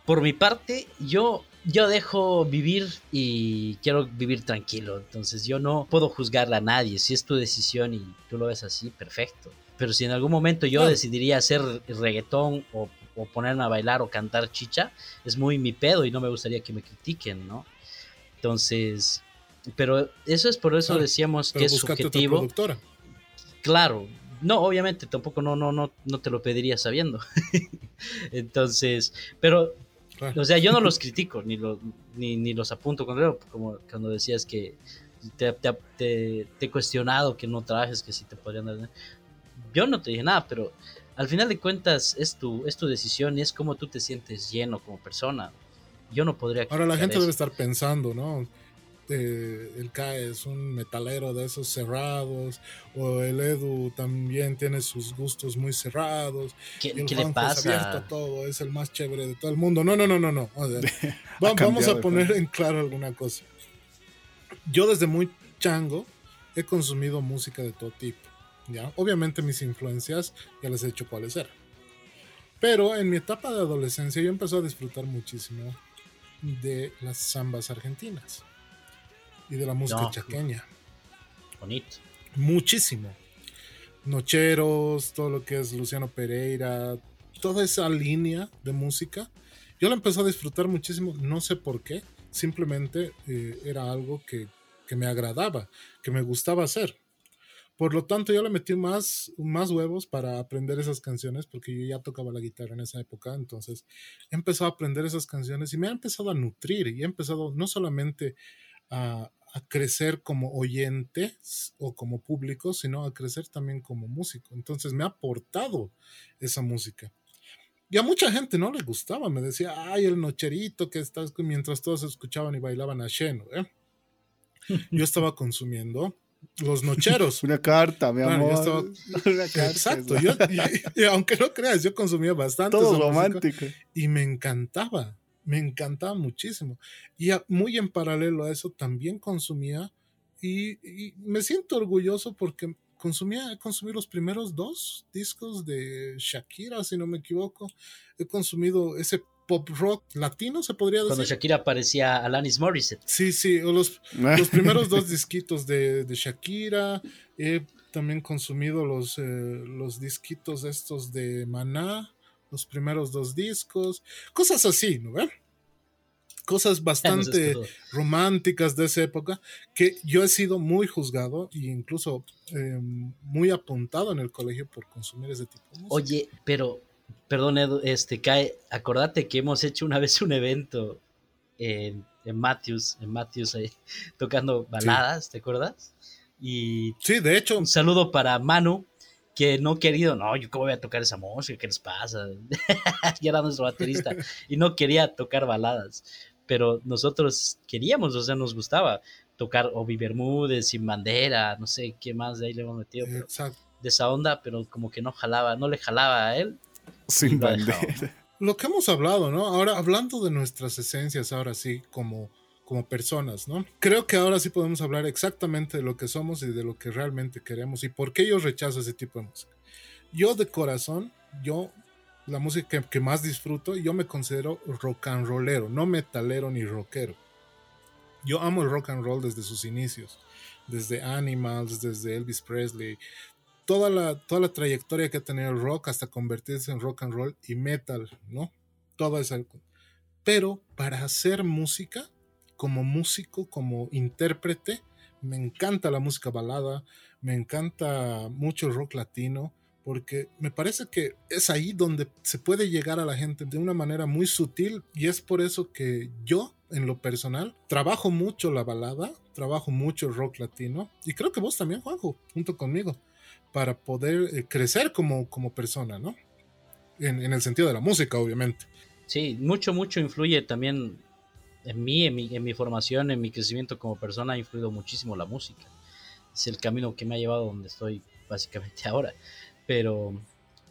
Por mi parte, yo, yo dejo vivir y quiero vivir tranquilo. Entonces yo no puedo juzgarle a nadie. Si es tu decisión y tú lo ves así, perfecto. Pero si en algún momento yo decidiría hacer reggaetón o, o, ponerme a bailar o cantar chicha, es muy mi pedo y no me gustaría que me critiquen, ¿no? Entonces, pero eso es por eso decíamos que es subjetivo. Claro, no, obviamente tampoco no, no, no, no te lo pediría sabiendo. Entonces, pero, o sea, yo no los critico, ni, los, ni, los apunto con como cuando decías que te, te, he cuestionado que no trabajes, que si te podrían dar. Yo no te dije nada, pero al final de cuentas es tu, es tu decisión y es como tú te sientes lleno como persona. Yo no podría. Ahora la gente debe estar pensando, ¿no? El CAE es un metalero de esos cerrados, o el Edu también tiene sus gustos muy cerrados. ¿Qué, le pasa? Es todo, es el más chévere de todo el mundo. No, no, no, no, no. vamos a poner en claro alguna cosa. Yo desde muy chango he consumido música de todo tipo. ¿ya? Obviamente mis influencias ya les he dicho cuáles eran. Pero en mi etapa de adolescencia yo empecé a disfrutar muchísimo de las zambas argentinas y de la música chaqueña. Bonito. Muchísimo. Nocheros, todo lo que es Luciano Pereira, toda esa línea de música. Yo la empecé a disfrutar muchísimo, no sé por qué, simplemente eh, era algo que, que, me agradaba, que me gustaba hacer. Por lo tanto, yo le metí más, más huevos para aprender esas canciones, porque yo ya tocaba la guitarra en esa época, entonces he empezado a aprender esas canciones y me ha empezado a nutrir y he empezado no solamente a, a crecer como oyente o como público, sino a crecer también como músico. Entonces me ha aportado esa música. Y a mucha gente no le gustaba, me decía, ay, el nocherito que estás, mientras todos escuchaban y bailaban a Sheno. ¿eh? Yo estaba consumiendo los nocheros. Una carta, mi amor. exacto. y, aunque no creas, yo consumía bastante. Todo romántico. Y me encantaba me encantaba muchísimo. Y muy en paralelo a eso también consumía y, me siento orgulloso porque consumía, he consumido los primeros dos discos de Shakira, si no me equivoco. He consumido ese pop rock latino, se podría decir. Cuando Shakira parecía Alanis Morissette. Sí, sí, los, los primeros dos disquitos de, de Shakira. también consumido los, eh, los disquitos estos de Maná, los primeros dos discos, cosas así, ¿no ven? Cosas bastante románticas de esa época que yo he sido muy juzgado e incluso em, muy apuntado en el colegio por consumir ese tipo de música. Oye, pero, perdón, Edu, este, Cae, acordate que hemos hecho una vez un evento en, en Matthews, en Matthews tocando baladas, ¿te acuerdas? Y sí, de hecho. Un saludo para Manu, que no querido, no, yo cómo voy a tocar esa música, ¿qué les pasa? ya era nuestro baterista y no quería tocar baladas, pero nosotros queríamos, o sea, nos gustaba tocar Obi Bermúdez, Sin Bandera, no sé qué más de ahí le hemos metido, de esa onda, pero como que no jalaba, no le jalaba a él. Sin Bandera. Lo que hemos hablado, ¿no? Ahora, hablando de nuestras esencias, ahora sí, como como personas, ¿no? Creo que ahora sí podemos hablar exactamente de lo que somos y de lo que realmente queremos y por qué yo rechazo ese tipo de música. Yo de corazón, yo la música que, más disfruto, yo me considero rock and rollero, no metalero ni rockero. Yo amo el rock and roll desde sus inicios, desde Animals, desde Elvis Presley, toda la, toda la trayectoria que ha tenido el rock hasta convertirse en rock and roll y metal, ¿no? Todo eso. Pero para hacer música, como músico, como intérprete, me encanta la música balada, me encanta mucho el rock latino, porque me parece que es ahí donde se puede llegar a la gente de una manera muy sutil y es por eso que yo, en lo personal, trabajo mucho la balada, trabajo mucho el rock latino y creo que vos también, Juanjo, junto conmigo, para poder eh, crecer como, como persona, ¿no? En, en el sentido de la música, obviamente. Sí, mucho, mucho influye también en mí, en mi, en mi formación, en mi crecimiento como persona ha influido muchísimo la música. Es el camino que me ha llevado donde estoy básicamente ahora. Pero,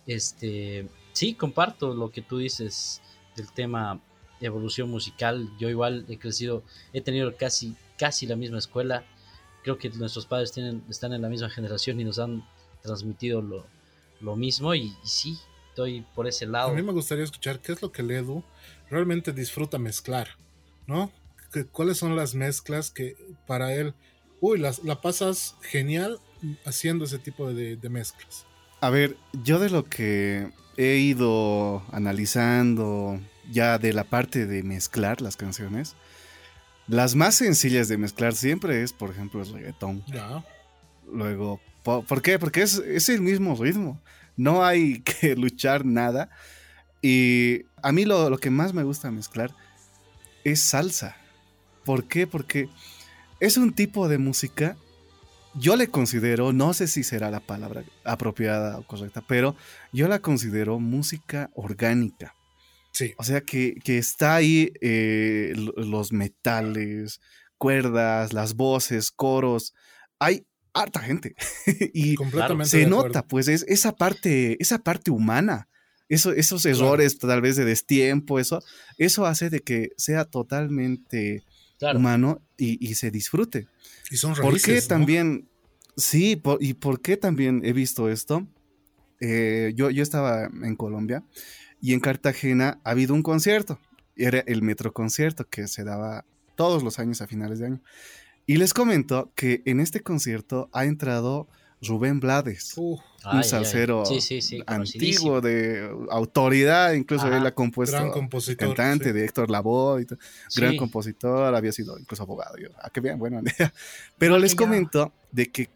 este, sí, comparto lo que tú dices del tema evolución musical. Yo igual he crecido, he tenido casi, casi la misma escuela. Creo que nuestros padres tienen, están en la misma generación y nos han transmitido lo, lo mismo. Y, sí, estoy por ese lado. A mí me gustaría escuchar qué es lo que Ledu realmente disfruta mezclar. ¿No? ¿Cuáles son las mezclas que para él, uy, las, la pasas genial haciendo ese tipo de, mezclas? A ver, yo de lo que he ido analizando ya de la parte de mezclar las canciones, las más sencillas de mezclar siempre es, por ejemplo, el reggaetón. Ya. Luego, ¿por, qué? Porque es, es, el mismo ritmo. No hay que luchar nada. Y a mí lo, lo que más me gusta mezclar es salsa. ¿Por qué? Porque es un tipo de música, yo le considero, no sé si será la palabra apropiada o correcta, pero yo la considero música orgánica. Sí. O sea que, está ahí eh, los metales, cuerdas, las voces, coros. Hay harta gente. y se nota, pues, es esa parte, esa parte humana esos errores tal vez de destiempo, eso, eso hace de que sea totalmente humano y, se disfrute. Y son raíces, ¿Por qué también? Sí, y por qué también he visto esto. Eh, yo, yo estaba en Colombia y en Cartagena ha habido un concierto. Era el Metro Concierto que se daba todos los años a finales de año. Y les comento que en este concierto ha entrado Rubén Blades, un salsero antiguo de autoridad, incluso él ha compuesto gran compositor, cantante de Héctor Lavoe, gran compositor, había sido incluso abogado. Yo, ah, qué bien, bueno. Pero les comento de que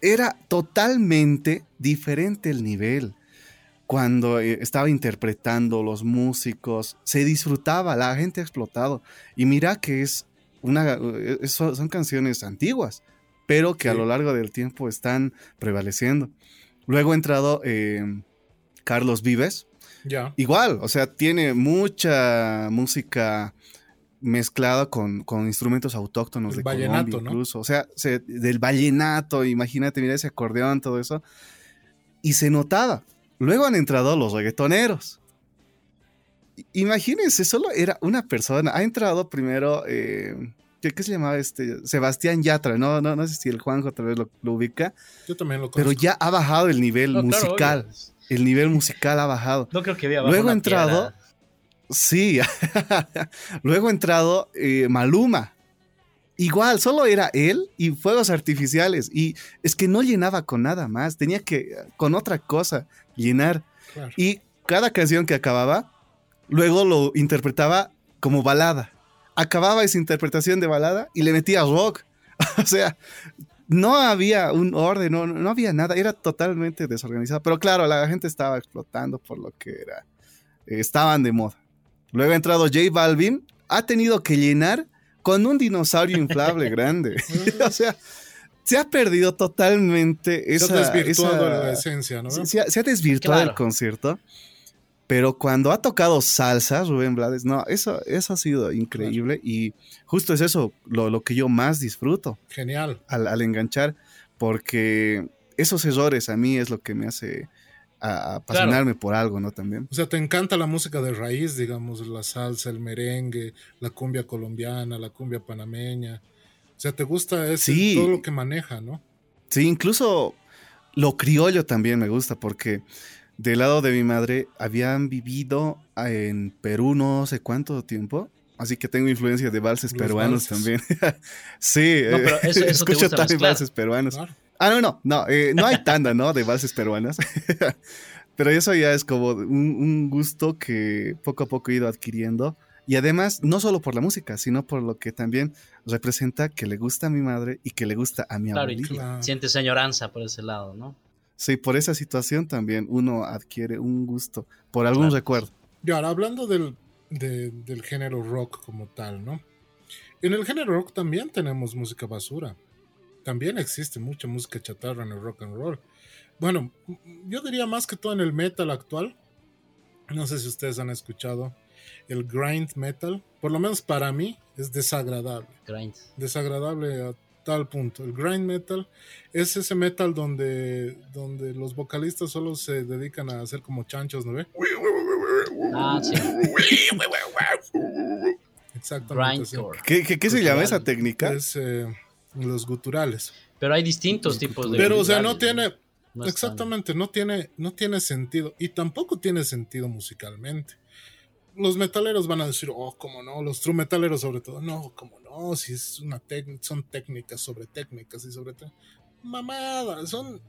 era totalmente diferente el nivel cuando eh, estaba interpretando los músicos, se disfrutaba, la gente ha explotado. Y mira que es una, eh, son canciones antiguas pero que a lo largo del tiempo están prevaleciendo. Luego ha entrado em, Carlos Vives. Ya. Igual, o sea, tiene mucha música mezclada con, instrumentos autóctonos de Colombia, incluso. O sea, del vallenato, imagínate, mira ese acordeón, todo eso. Y se notaba. Luego han entrado los reggaetoneros. Imagínense, solo era una persona. Ha entrado primero em, ¿Qué, se llamaba este? Sebastián Yatra, no, no, no sé si el Juanjo tal vez lo, ubica. Yo también lo conozco. Pero ya ha bajado el nivel musical. el nivel musical ha bajado. No creo que había Luego ha entrado. Sí. Luego ha entrado eh, Maluma. igual, solo era él y fuegos artificiales. Y es que no llenaba con nada más, tenía que con otra cosa llenar. Y cada canción que acababa, luego lo interpretaba como balada. Acababa esa interpretación de balada y le metía rock. o sea, no había un orden, no, no había nada, era totalmente desorganizado. Pero claro, la gente estaba explotando por lo que era. estaban de moda. Luego ha entrado J Balvin, ha tenido que llenar con un dinosaurio inflable grande. o sea, se ha perdido totalmente esa. Se ha desvirtuado la esencia, ¿no? Se, ha, desvirtuado el concierto. Pero cuando ha tocado salsa, Rubén Blades, no, eso, eso ha sido increíble y justo es eso lo, que yo más disfruto. Genial. Al, enganchar, porque esos errores a mí es lo que me hace apasionarme por algo, ¿no? También. O sea, te encanta la música de raíz, digamos, la salsa, el merengue, la cumbia colombiana, la cumbia panameña. O sea, te gusta ese, todo lo que maneja, ¿no? Sí, incluso lo criollo también me gusta porque del lado de mi madre habían vivido en Perú no sé cuánto tiempo. Así que tengo influencia de valses peruanos también. sí, no, pero eso, escucho también valses peruanos. Ah, no, no, no, eh, no hay tanda, ¿no? De valses peruanas. pero eso ya es como un, gusto que poco a poco he ido adquiriendo. Y además, no solo por la música, sino por lo que también representa que le gusta a mi madre y que le gusta a mi claro, abuelita. Sientes añoranza por ese lado, ¿no? Sí, por esa situación también uno adquiere un gusto por algún recuerdo. Y ahora, hablando del, del género rock como tal, ¿no? En el género rock también tenemos música basura. También existe mucha música chatarra en el rock and roll. Bueno, yo diría más que todo en el metal actual. No sé si ustedes han escuchado el grind metal. Por lo menos para mí es desagradable. Grind. Desagradable a tal punto. El grind metal es ese metal donde, donde los vocalistas solo se dedican a hacer como chanchos, ¿no ve? Ah, sí. Exactamente. ¿Qué, se llama esa técnica? Es eh, los guturales. Pero hay distintos tipos de. Pero, o sea, no tiene. exactamente, no tiene, no tiene sentido. Y tampoco tiene sentido musicalmente los metaleros van a decir, oh, cómo no, los true metaleros sobre todo, no, cómo no, si es una son técnicas sobre técnicas y sobre mamada, son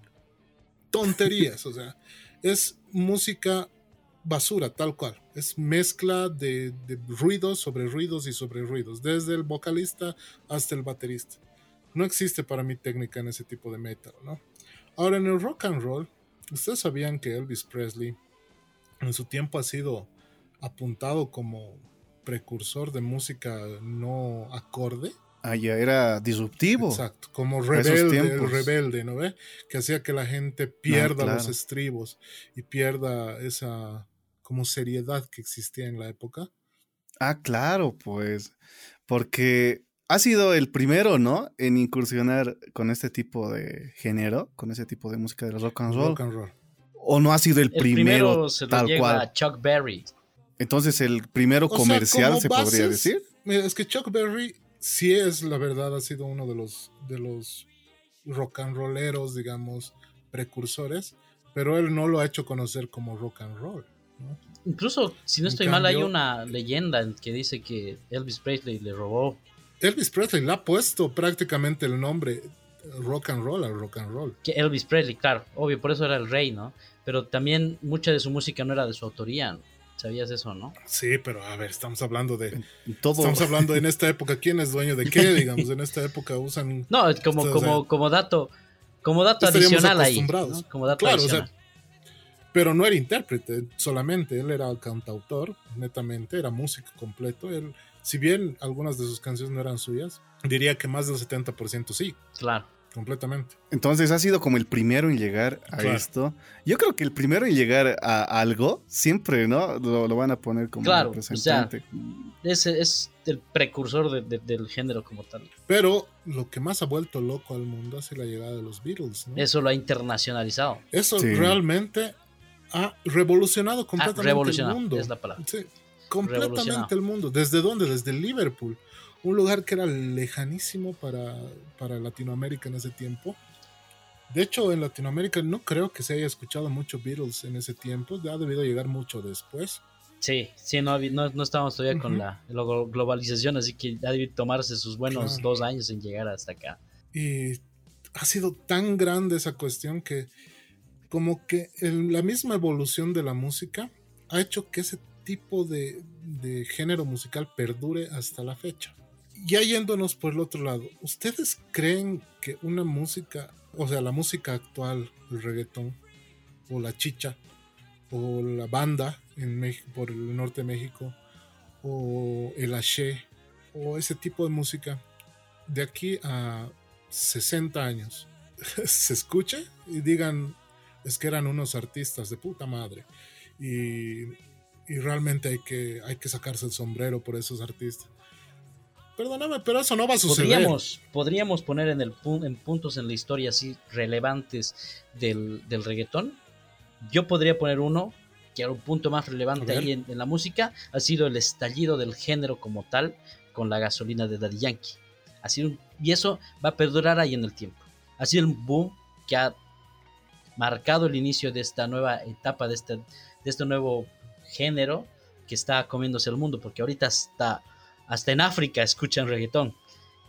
tonterías, o sea, es música basura, tal cual, es mezcla de, de ruidos sobre ruidos y sobre ruidos, desde el vocalista hasta el baterista. No existe para mí técnica en ese tipo de metal, ¿no? Ahora, en el rock and roll, ¿ustedes sabían que Elvis Presley en su tiempo ha sido apuntado como precursor de música no acorde. Ah, ya era disruptivo. Exacto, como rebelde, el rebelde, ¿no ve? Que hacía que la gente pierda los estribos y pierda esa como seriedad que existía en la época. Ah, claro, pues, porque ha sido el primero, ¿no? En incursionar con este tipo de género, con ese tipo de música de rock and roll. Rock and roll. O no ha sido el, primero, se tal cual. Chuck Berry. Entonces, el primero comercial se podría decir. es que Chuck Berry sí es, la verdad, ha sido uno de los, de los rock and rolleros, digamos, precursores, pero él no lo ha hecho conocer como rock and roll. Incluso, si no estoy mal, hay una leyenda que dice que Elvis Presley le robó. Elvis Presley le ha puesto prácticamente el nombre rock and roll al rock and roll. Que Elvis Presley, claro, obvio, por eso era el rey, ¿no? Pero también mucha de su música no era de su autoría. ¿Sabías eso, no? Sí, pero a ver, estamos hablando de. Todo. Estamos hablando en esta época, ¿quién es dueño de qué? Digamos, en esta época usan. No, como, como, como dato. Como dato adicional ahí. Como dato claro, adicional. O sea, pero no era intérprete solamente, él era cantautor, netamente, era músico completo. Él, si bien algunas de sus canciones no eran suyas, diría que más del 70% sí. Claro completamente. Entonces ha sido como el primero en llegar a esto. Yo creo que el primero en llegar a algo, siempre, ¿no? Lo, van a poner como claro, representante. ese es el precursor del género como tal. Pero lo que más ha vuelto loco al mundo es la llegada de los Beatles. ¿no? Eso lo ha internacionalizado. Eso realmente ha revolucionado completamente el mundo. Es la palabra. Sí, completamente el mundo. ¿Desde dónde? Desde Liverpool un lugar que era lejanísimo para, para Latinoamérica en ese tiempo. De hecho, en Latinoamérica no creo que se haya escuchado mucho Beatles en ese tiempo, ya ha debido llegar mucho después. Sí, sí, no, no, no estábamos todavía con la, globalización, así que debe tomarse sus buenos dos años en llegar hasta acá. Y ha sido tan grande esa cuestión que como que la misma evolución de la música ha hecho que ese tipo de, de género musical perdure hasta la fecha. Ya yéndonos por el otro lado, ¿ustedes creen que una música, o sea, la música actual, el reggaetón, o la chicha, o la banda en México, por el norte de México, o el haché, o ese tipo de música, de aquí a 60 años, se escuche y digan, es que eran unos artistas de puta madre. Y, realmente hay que, hay que sacarse el sombrero por esos artistas. Perdóname, pero eso no va a suceder. Podríamos, podríamos poner en, el, en puntos en la historia así relevantes del, del reggaetón. Yo podría poner uno, que era un punto más relevante ahí en, la música, ha sido el estallido del género como tal con la gasolina de Daddy Yankee. Ha sido y eso va a perdurar ahí en el tiempo. Ha sido el boom que ha marcado el inicio de esta nueva etapa, de este, de este nuevo género que está comiéndose el mundo, porque ahorita hasta, hasta en África escuchan reggaetón.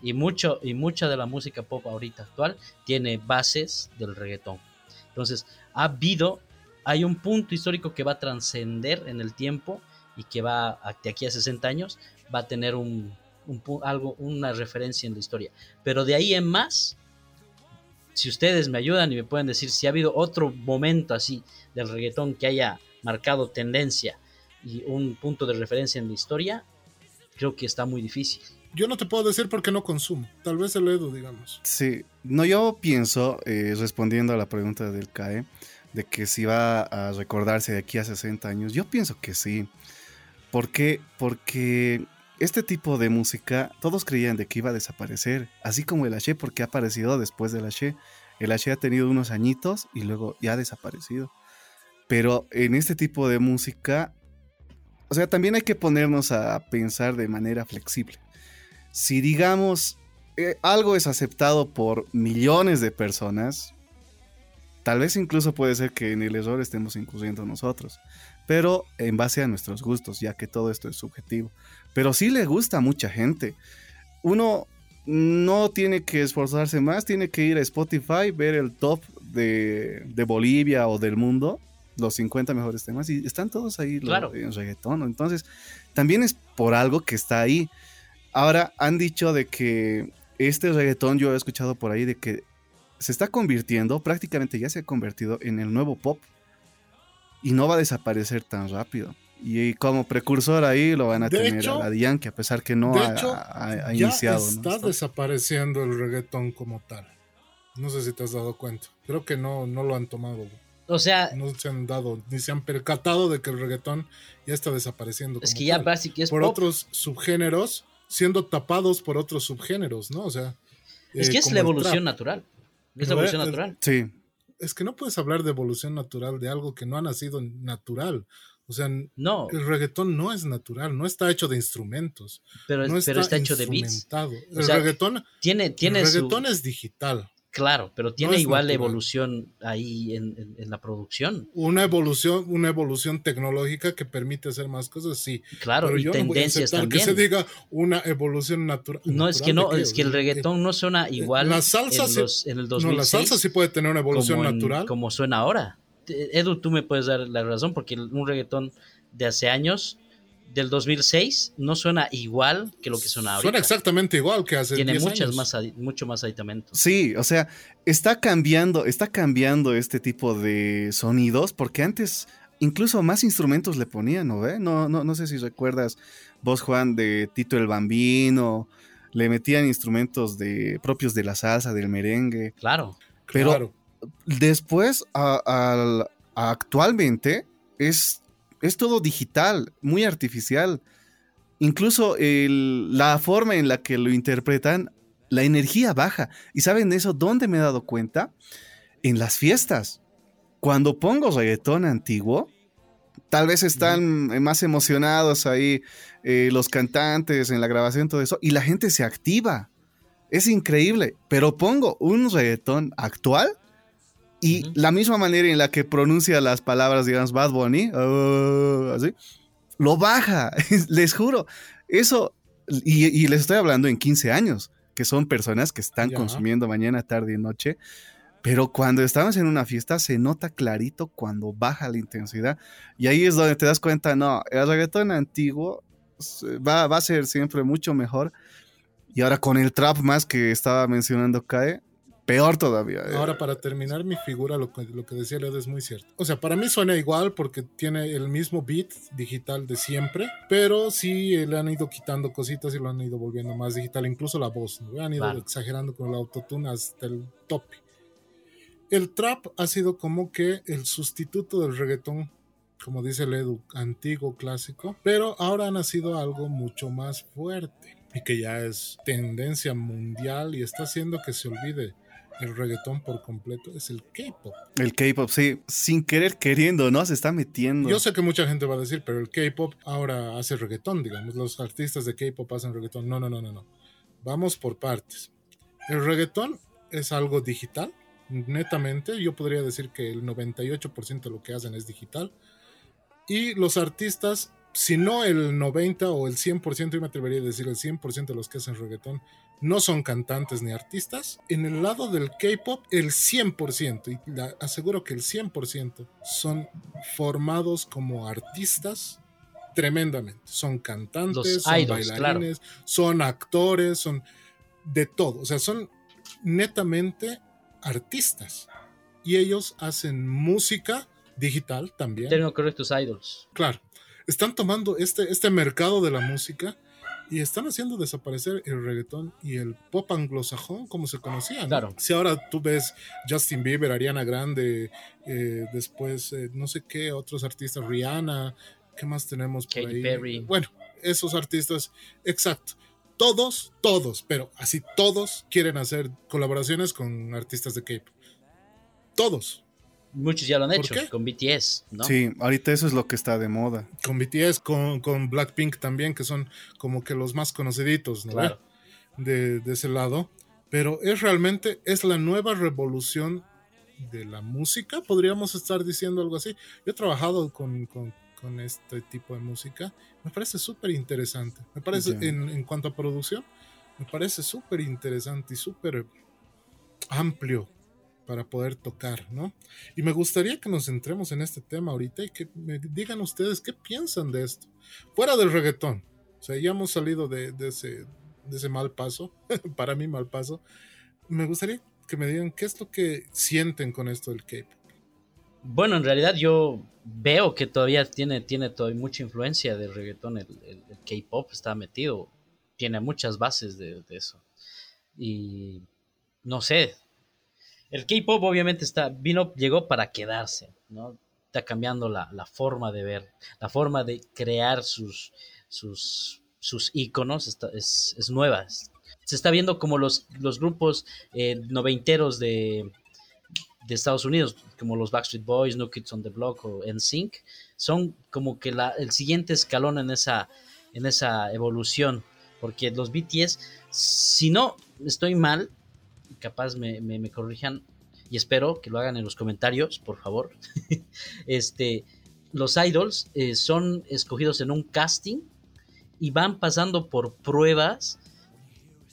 Y, mucho, y mucha de la música pop ahorita actual tiene bases del reggaetón. Entonces, ha habido, hay un punto histórico que va a trascender en el tiempo y que va, de aquí a 60 años, va a tener un, algo, una referencia en la historia. Pero de ahí en más, si ustedes me ayudan y me pueden decir si ha habido otro momento así del reggaetón que haya marcado tendencia y un punto de referencia en la historia, creo que está muy difícil. Yo no te puedo decir porque no consumo. Tal vez el Edu, digamos. Sí, no, yo pienso, eh, respondiendo a la pregunta del CAE, de que si va a recordarse de aquí a 60 años, yo pienso que sí. ¿Por qué? Porque este tipo de música, todos creían de que iba a desaparecer, así como el H, porque ha aparecido después del H. El H ha tenido unos añitos y luego ya ha desaparecido. Pero en este tipo de música, o sea, también hay que ponernos a pensar de manera flexible. Si digamos, eh, algo es aceptado por millones de personas, tal vez incluso puede ser que en el error estemos incurriendo nosotros, pero en base a nuestros gustos, ya que todo esto es subjetivo pero sí le gusta a mucha gente. Uno no tiene que esforzarse más, tiene que ir a Spotify, ver el top de, Bolivia o del mundo, los 50 mejores temas, y están todos ahí en reggaetón. Entonces, también es por algo que está ahí. Ahora, han dicho de que este reggaetón, yo he escuchado por ahí, de que se está convirtiendo, prácticamente ya se ha convertido en el nuevo pop. Y no va a desaparecer tan rápido. Y como precursor ahí lo van a tener a la que a pesar que no ha, iniciado. Está desapareciendo el reggaetón como tal. No sé si te has dado cuenta. Creo que no, no lo han tomado. O sea. No se han dado, ni se han percatado de que el reggaetón ya está desapareciendo. Es que ya básicamente es Por otros subgéneros, siendo tapados por otros subgéneros, ¿no? O sea. Es que eh, es la evolución natural. Es la evolución natural. Sí. Es que no puedes hablar de evolución natural de algo que no ha nacido natural. O sea, no. el reggaetón no es natural, no está hecho de instrumentos. Pero, está, hecho de beats. El reggaetón, tiene, tiene el reggaetón es digital. Claro, pero tiene igual evolución ahí en, la producción. Una evolución, una evolución tecnológica que permite hacer más cosas, sí. Claro, y tendencias también. Que se diga una evolución natural. No, es que no, es que el reggaetón no suena igual la salsa en, el 2006. No, la salsa sí puede tener una evolución natural. Como suena ahora. Edu, tú me puedes dar la razón porque un reggaetón de hace años, del 2006, no suena igual que lo que suena ahora. Suena exactamente igual que hace Tiene muchas más, mucho más aditamento. Sí, o sea, está cambiando, está cambiando este tipo de sonidos porque antes incluso más instrumentos le ponían, ¿no ve? No, no, no sé si recuerdas vos, Juan, de Tito el Bambino, le metían instrumentos de propios de la salsa, del merengue. Claro. Pero claro. Después, actualmente, es, es todo digital, muy artificial. Incluso la forma en la que lo interpretan, la energía baja. ¿Y saben eso? ¿Dónde me he dado cuenta? En las fiestas. Cuando pongo reggaetón antiguo, tal vez están más emocionados ahí eh, los cantantes en la grabación, todo eso, y la gente se activa. Es increíble, pero pongo un reggaetón actual y la misma manera en la que pronuncia las palabras, digamos, Bad Bunny, uh, así, lo baja, les juro. Eso, y, les estoy hablando en 15 años, que son personas que están consumiendo mañana, tarde y noche. Pero cuando estamos en una fiesta se nota clarito cuando baja la intensidad. Y ahí es donde te das cuenta, no, el reggaetón antiguo va, va a ser siempre mucho mejor. Y ahora con el trap más que estaba mencionando Cae, peor todavía. Eh. Ahora, para terminar mi figura, lo que, lo que decía Leo es muy cierto. O sea, para mí suena igual porque tiene el mismo beat digital de siempre, pero sí le han ido quitando cositas y lo han ido volviendo más digital, incluso la voz, ¿no? Han ido exagerando con el autotune hasta el tope. El trap ha sido como que el sustituto del reggaetón como dice el Edu, antiguo, clásico, pero ahora ha nacido algo mucho más fuerte y que ya es tendencia mundial y está haciendo que se olvide el reggaetón por completo es el K-pop. El K-pop, sí, sin querer queriendo, ¿no? Se está metiendo. Yo sé que mucha gente va a decir, pero el K-pop ahora hace reggaetón, digamos. Los artistas de K-pop hacen reggaetón. No, no, no, no, no. Vamos por partes. El reggaetón es algo digital, netamente. Yo podría decir que el 98% de lo que hacen es digital. Y los artistas, si no el 90 o el 100%, yo me atrevería a decir el 100% de los que hacen reggaetón, no son cantantes ni artistas. En el lado del K-pop, el 100%, y aseguro que el 100% son formados como artistas tremendamente. Son cantantes, son bailarines, son actores, son de todo. O sea, son netamente artistas. Y ellos hacen música digital también. Tengo correctos idols. Claro. Están tomando este, este mercado de la música y están haciendo desaparecer el reggaetón y el pop anglosajón como se conocía. Claro. Si ahora tú ves Justin Bieber, Ariana Grande, eh, después eh, no sé qué, otros artistas, Rihanna, ¿qué más tenemos por Katy Perry. Bueno, esos artistas, exacto. Todos, todos, pero así todos quieren hacer colaboraciones con artistas de K-pop. Todos. Muchos ya lo han hecho con BTS, ¿no? Sí, ahorita eso es lo que está de moda. Con BTS, con, con Blackpink también, que son como que los más conociditos, ¿no? Claro. De, ese lado. Pero es realmente, es la nueva revolución de la música, podríamos estar diciendo algo así. Yo he trabajado con, este tipo de música, me parece súper interesante. Me parece, en, en cuanto a producción, me parece súper interesante y súper amplio para poder tocar, ¿no? Y me gustaría que nos centremos en este tema ahorita y que me digan ustedes qué piensan de esto. Fuera del reggaetón, o sea, ya hemos salido de, ese, mal paso, para mí mal paso. Me gustaría que me digan qué es lo que sienten con esto del K-pop. Bueno, en realidad yo veo que todavía tiene, tiene todavía mucha influencia del reggaetón, el, K-pop está metido, tiene muchas bases de eso. Y no sé, el K-pop obviamente está, vino, llegó para quedarse, ¿no? Está cambiando la, forma de ver, la forma de crear sus, sus, sus íconos es, es, nueva. Se está viendo como los, los grupos eh, noventeros de, de Estados Unidos, como los Backstreet Boys, New Kids on the Block o NSYNC, son como que la, el siguiente escalón en esa, en esa evolución. Porque los BTS, si no estoy mal, capaz me, me, corrijan y espero que lo hagan en los comentarios, por favor. este, los idols eh, son escogidos en un casting y van pasando por pruebas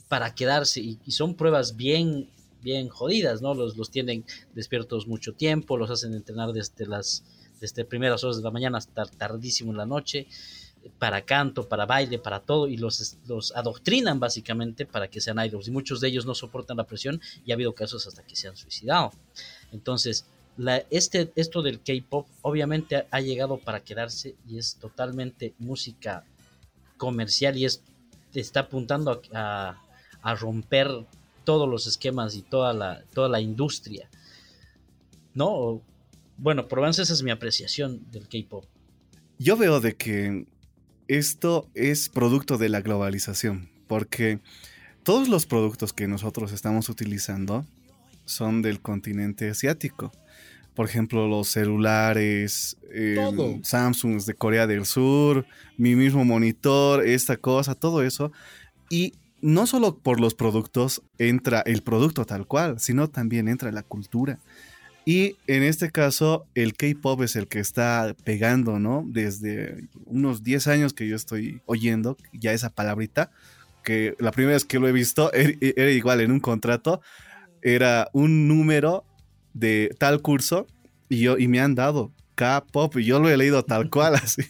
para quedarse y, son pruebas bien bien jodidas, ¿no? Los, los tienen despiertos mucho tiempo, los hacen entrenar desde las desde primeras horas de la mañana hasta tardísimo en la noche para canto, para baile, para todo, y los, los adoctrinan básicamente para que sean idols. Y muchos de ellos no soportan la presión y ha habido casos hasta que se han suicidado. Entonces, este, esto del K-pop obviamente ha, llegado para quedarse y es totalmente música comercial y es, está apuntando a, a, romper todos los esquemas y toda la, toda la industria. ¿No? Bueno, por lo esa es mi apreciación del K-pop. Yo veo de que esto es producto de la globalización, porque todos los productos que nosotros estamos utilizando son del continente asiático. Por ejemplo, los celulares, eh, Samsung de Corea del Sur, mi mismo monitor, esta cosa, todo eso. Y no solo por los productos entra el producto tal cual, sino también entra la cultura. Y en este caso, el K-pop es el que está pegando, ¿no? Desde unos 10 años que yo estoy oyendo ya esa palabrita, que la primera vez que lo he visto er, era, igual en un contrato, era un número de tal curso y, yo, y me han dado K-pop y yo lo he leído tal cual así.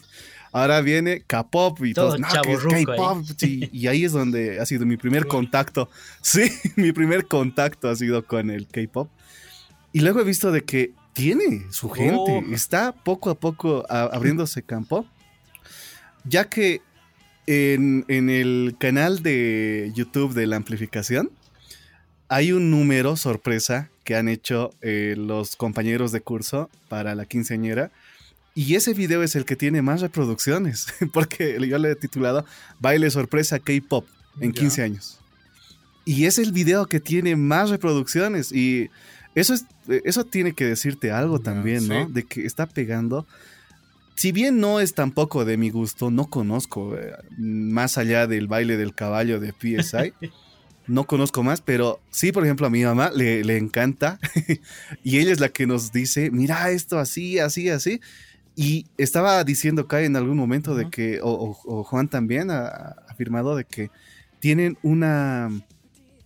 Ahora viene K-pop y todo, K-pop. y ahí es donde ha sido mi primer contacto. Sí, mi primer contacto ha sido con el K-pop. Y luego he visto de que tiene su gente, oh. está poco a poco abriéndose campo, ya que en, el canal de YouTube de la amplificación hay un número sorpresa que han hecho eh, los compañeros de curso para la quinceañera. Y ese video es el que tiene más reproducciones, porque yo le he titulado Baile sorpresa K-pop en 15 años. Y es el video que tiene más reproducciones. Y eso, es, eso tiene que decirte algo también, ¿no? De que está pegando. Si bien no es tampoco de mi gusto, no conozco eh, más allá del baile del caballo de PSI. no conozco más, pero sí, por ejemplo, a mi mamá le, le encanta. y ella es la que nos dice, mira esto así, así, así. Y estaba diciendo Kai en algún momento de que, o, Juan también ha, afirmado de que tienen una,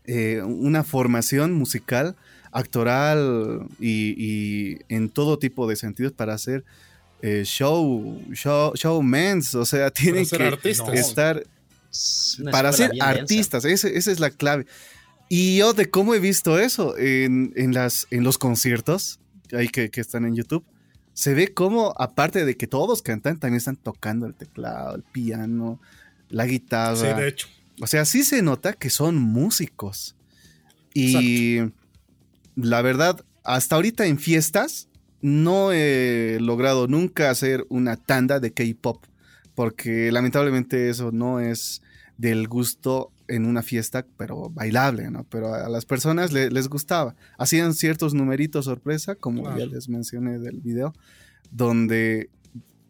eh, una formación musical actoral y, en todo tipo de sentidos para hacer eh, show, show, showmans, o sea, tienen que estar para ser artistas, esa, es la clave. Y yo de cómo he visto eso en, las, en los conciertos ahí que, que, están en YouTube, se ve como, aparte de que todos cantan, también están tocando el teclado, el piano, la guitarra. Sí, de hecho. O sea, sí se nota que son músicos. Y la verdad, hasta ahorita en fiestas no he logrado nunca hacer una tanda de K-pop, porque lamentablemente eso no es del gusto en una fiesta, pero bailable, ¿no? Pero a las personas les gustaba. Hacían ciertos numeritos sorpresa, como ya les mencioné del video, donde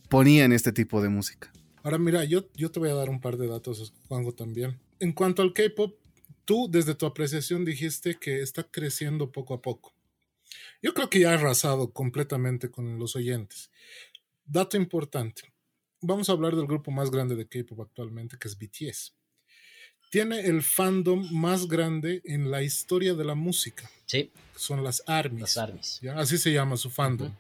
ponían este tipo de música. Ahora mira, yo, yo te voy a dar un par de datos, Juanjo, también. En cuanto al K-pop, tú desde tu apreciación dijiste que está creciendo poco a poco. Yo creo que ya ha arrasado completamente con los oyentes. Dato importante. Vamos a hablar del grupo más grande de K-pop actualmente, que es BTS. Tiene el fandom más grande en la historia de la música. Sí. Son las ARMYs. Las ARMYs. Así se llama su fandom.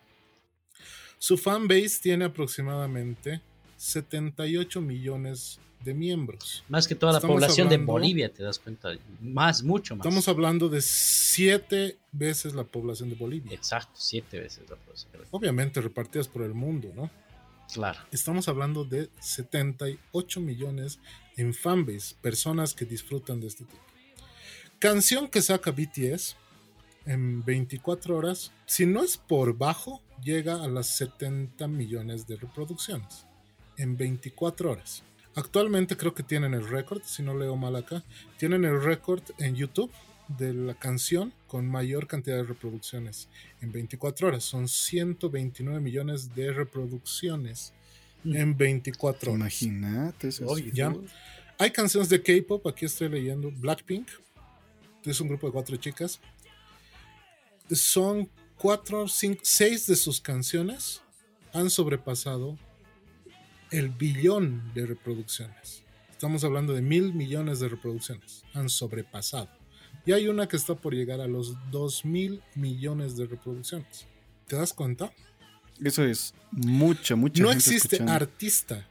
Su fanbase tiene aproximadamente 78 millones de miembros. Más que toda la población de Bolivia, te das cuenta. Más, mucho más. Estamos hablando de siete veces la población de Bolivia. Exacto, siete veces la población. Obviamente repartidas por el mundo, ¿no? Claro. Estamos hablando de 78 millones en fanbase, personas que disfrutan de este tipo. Canción que saca BTS en 24 horas, si no es por bajo, llega a las 70 millones de reproducciones en 24 horas. Actualmente creo que tienen el récord, si no leo mal acá, tienen el récord en YouTube de la canción con mayor cantidad de reproducciones en 24 horas. Son 129 millones de reproducciones mm. en 24 horas. Imagínate eso. ¿Ya? Hay canciones de K-pop, aquí estoy leyendo Blackpink, es un grupo de cuatro chicas. Son cuatro, cinco, seis de sus canciones han sobrepasado el billón de reproducciones. Estamos hablando de mil millones de reproducciones. Han sobrepasado. Y hay una que está por llegar a los dos mil millones de reproducciones. ¿Te das cuenta? Eso es mucha, mucha. No existe artista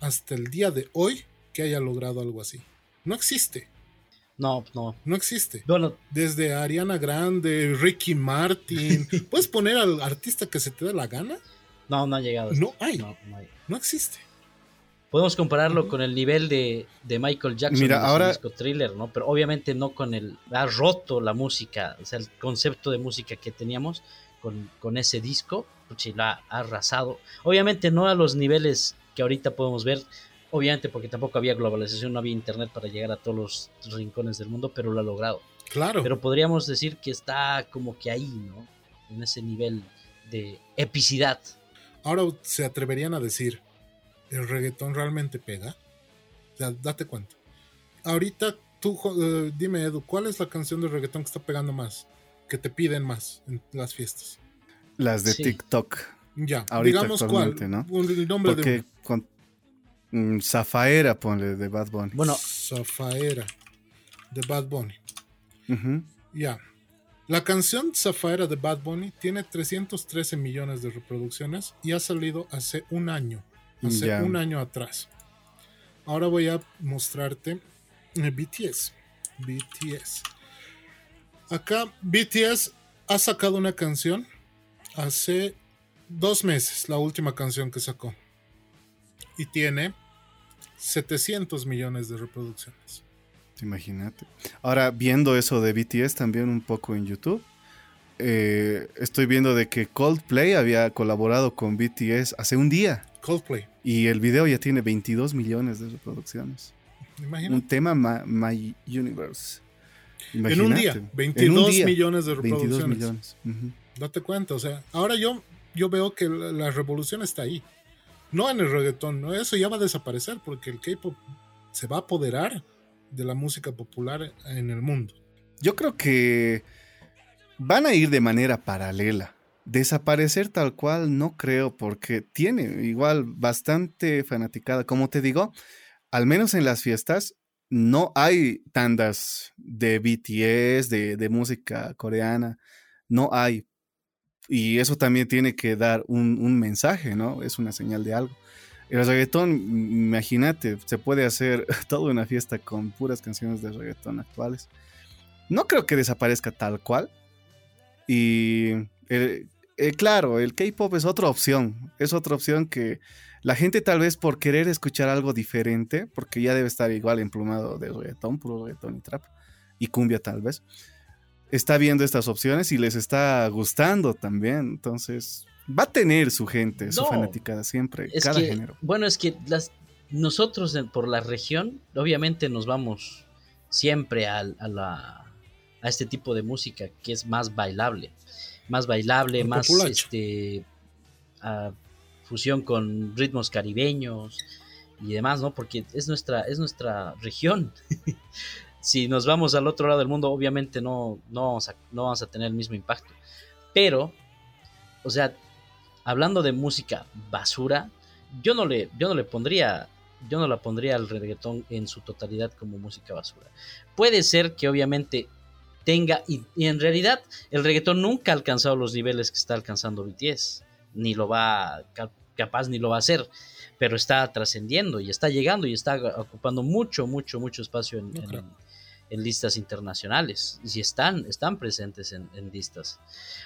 hasta el día de hoy que haya logrado algo así. No existe. No, no. No existe. Bueno, Desde Ariana Grande, Ricky Martin. ¿Puedes poner al artista que se te dé la gana? No, no ha llegado. No hay. No, existe. Podemos compararlo con el nivel de, Michael Jackson Mira, ahora... disco thriller, ¿no? Pero obviamente no con el. Ha roto la música, o sea, el concepto de música que teníamos con, ese disco, pues la ha arrasado. Obviamente no a los niveles que ahorita podemos ver, obviamente porque tampoco había globalización, no había internet para llegar a todos los rincones del mundo, pero lo ha logrado. Claro. Pero podríamos decir que está como que ahí, ¿no? En ese nivel de epicidad. Ahora se atreverían a decir, ¿el reggaetón realmente pega? O sea, date cuenta. Ahorita tú, eh, dime Edu, ¿cuál es la canción de reggaetón que está pegando más? Que te piden más en las fiestas. Las de TikTok. Ya, digamos cuál. ¿no? El nombre de. Con, mm, Zafaera, ponle, de Bad Bunny. Bueno. Zafaera, de Bad Bunny. Ya. La canción Zafaera de Bad Bunny tiene 313 millones de reproducciones y ha salido hace un año. Hace un año atrás. Ahora voy a mostrarte BTS. BTS. Acá BTS ha sacado una canción hace dos meses, la última canción que sacó. Y tiene 700 millones de reproducciones. Imagínate. Ahora, viendo eso de BTS también un poco en YouTube, eh, estoy viendo de que Coldplay había colaborado con BTS hace un día. Coldplay. Y el video ya tiene 22 millones de reproducciones. Imagínate. Un tema My, Universe. En un día, 22 millones de reproducciones. Date cuenta, o sea, ahora yo, yo veo que la, revolución está ahí. No en el reggaetón, ¿no? Eso ya va a desaparecer porque el K-pop se va a apoderar de la música popular en el mundo. Yo creo que van a ir de manera paralela. Desaparecer tal cual no creo porque tiene igual bastante fanaticada. Como te digo, al menos en las fiestas no hay tandas de BTS, de, música coreana. No hay. Y eso también tiene que dar un, un mensaje, ¿no? Es una señal de algo. El reggaetón, imagínate, se puede hacer toda una fiesta con puras canciones de reggaetón actuales. No creo que desaparezca tal cual. Y eh, eh, claro, el K-pop es otra opción. Es otra opción que la gente tal vez por querer escuchar algo diferente, porque ya debe estar igual emplumado de reggaetón, puro reggaetón y trap, y cumbia tal vez, está viendo estas opciones y les está gustando también. Entonces, va a tener su gente, su fanaticada siempre, cada género. Bueno, es que las, nosotros por la región, obviamente nos vamos siempre a, la, a este tipo de música que es más bailable, más bailable, más este, fusión con ritmos caribeños y demás, ¿no? Porque es nuestra, es nuestra región. si nos vamos al otro lado del mundo, obviamente no, no, vamos a, no vamos a tener el mismo impacto. Pero, o sea, hablando de música basura, yo no le, yo no le pondría, yo no la pondría al reggaetón en su totalidad como música basura. Puede ser que obviamente tenga, y, en realidad el reggaetón nunca ha alcanzado los niveles que está alcanzando BTS, ni lo va, capaz ni lo va a hacer, pero está trascendiendo y está llegando y está ocupando mucho, mucho, mucho espacio en, en listas internacionales y están, están presentes en, listas.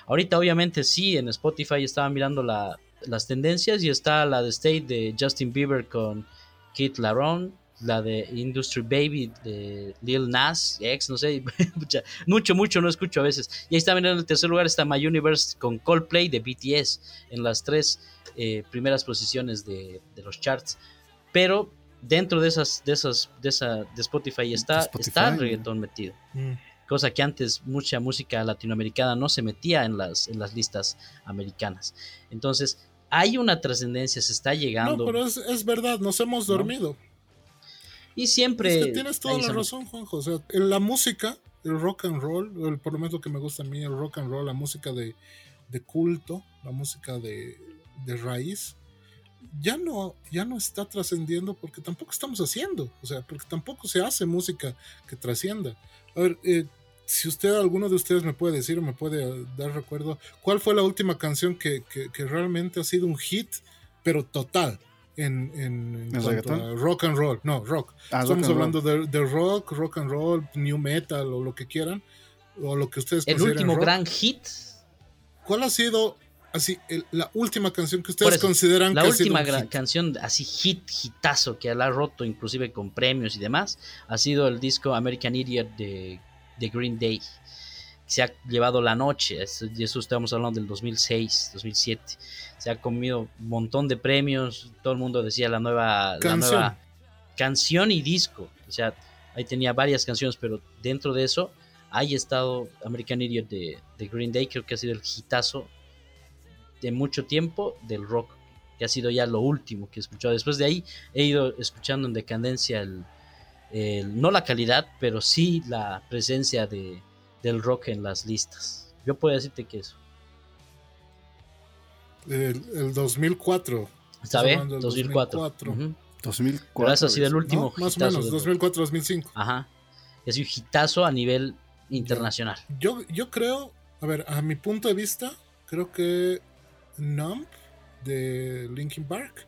Ahorita obviamente sí, en Spotify estaba mirando las tendencias y está la de State de Justin Bieber con Kit Laron, la de Industry Baby de Lil Nas X, no sé, mucho, mucho no escucho a veces. Y ahí está en el tercer lugar está My Universe con Coldplay de BTS en las tres eh, primeras posiciones de los charts. Pero dentro de esas, de esas, de esa, de Spotify está, está el reggaetón metido. Mm. Cosa que antes mucha música latinoamericana no se metía en las, en las listas americanas. Entonces, hay una trascendencia, se está llegando. No, pero es, verdad, nos hemos dormido. Y siempre. tienes toda la razón, Juanjo. O sea, en la música, el rock and roll, el, por lo menos lo que me gusta a mí, el rock and roll, la música de, de culto, la música de, de raíz, ya no, ya no está trascendiendo porque tampoco estamos haciendo, o sea, porque tampoco se hace música que trascienda. A ver, eh, si usted, alguno de ustedes me puede decir o me puede dar recuerdo, ¿cuál fue la última canción que, realmente ha sido un hit, pero total? En, en, rock and roll, no, rock. Ah, Estamos hablando de, rock, rock and roll, new metal o lo que quieran, o lo que ustedes El último gran hit. ¿Cuál ha sido así, la última canción que ustedes consideran la última canción así hit, hitazo que la ha roto inclusive con premios y demás, ha sido el disco American Idiot de, Green Day. Se ha llevado la noche, y eso estamos hablando del 2006, 2007. Se ha comido un montón de premios, todo el mundo decía la nueva canción, la nueva canción y disco. O sea, ahí tenía varias canciones, pero dentro de eso, ahí estado American Idiot de, de Green Day, creo que ha sido el hitazo de mucho tiempo del rock, que ha sido ya lo último que he escuchado. Después de ahí he ido escuchando en decadencia el, no la calidad, pero sí la presencia de, del rock en las listas. Yo puedo decirte que eso. El, 2004. ¿Sabe? 2004. 2004. Pero eso ha sido el último Más o menos, 2004-2005. Ajá. Es un hitazo a nivel internacional. Yo, yo creo, a ver, a mi punto de vista, creo que Numb de Linkin Park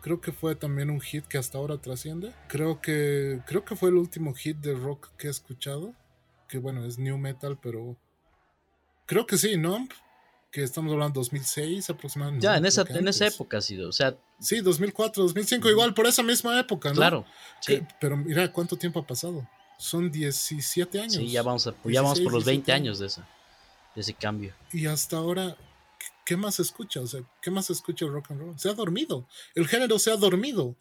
creo que fue también un hit que hasta ahora trasciende. Creo que creo que fue el último hit de rock que he escuchado, que bueno, es new metal, pero creo que sí, ¿no? Que estamos hablando 2006 aproximadamente. Ya, en esa, en esa época ha sido, o sea... Sí, 2004, 2005, igual por esa misma época, ¿no? Claro, sí. pero mira cuánto tiempo ha pasado. Son 17 años. Sí, ya vamos, a, ya vamos por los 20 años de, esa, de ese cambio. Y hasta ahora, ¿qué más escucha? O sea, ¿qué más escucha el rock and roll? Se ha dormido. El género se ha dormido.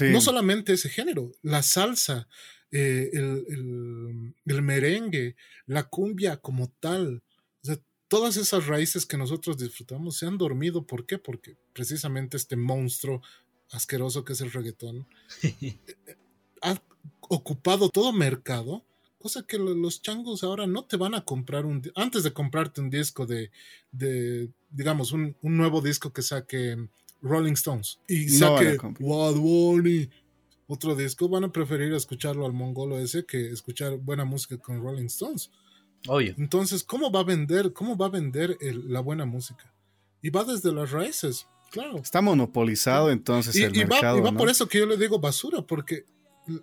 No solamente ese género, la salsa, eh, el, merengue, la cumbia como tal. O sea, todas esas raíces que nosotros disfrutamos se han dormido. ¿Por qué? Porque precisamente este monstruo asqueroso que es el reggaetón ha ocupado todo mercado Cosa que los changos ahora no te van a comprar un... Antes de comprarte un disco de, de digamos, un, nuevo disco que saque Rolling Stones y saque What otro disco, van a preferir escucharlo al mongolo ese que escuchar buena música con Rolling Stones. Oye. Entonces, ¿cómo va a vender, cómo va a vender la buena música? Y va desde las raíces, claro. Está monopolizado entonces el mercado. y va por eso que yo le digo basura, porque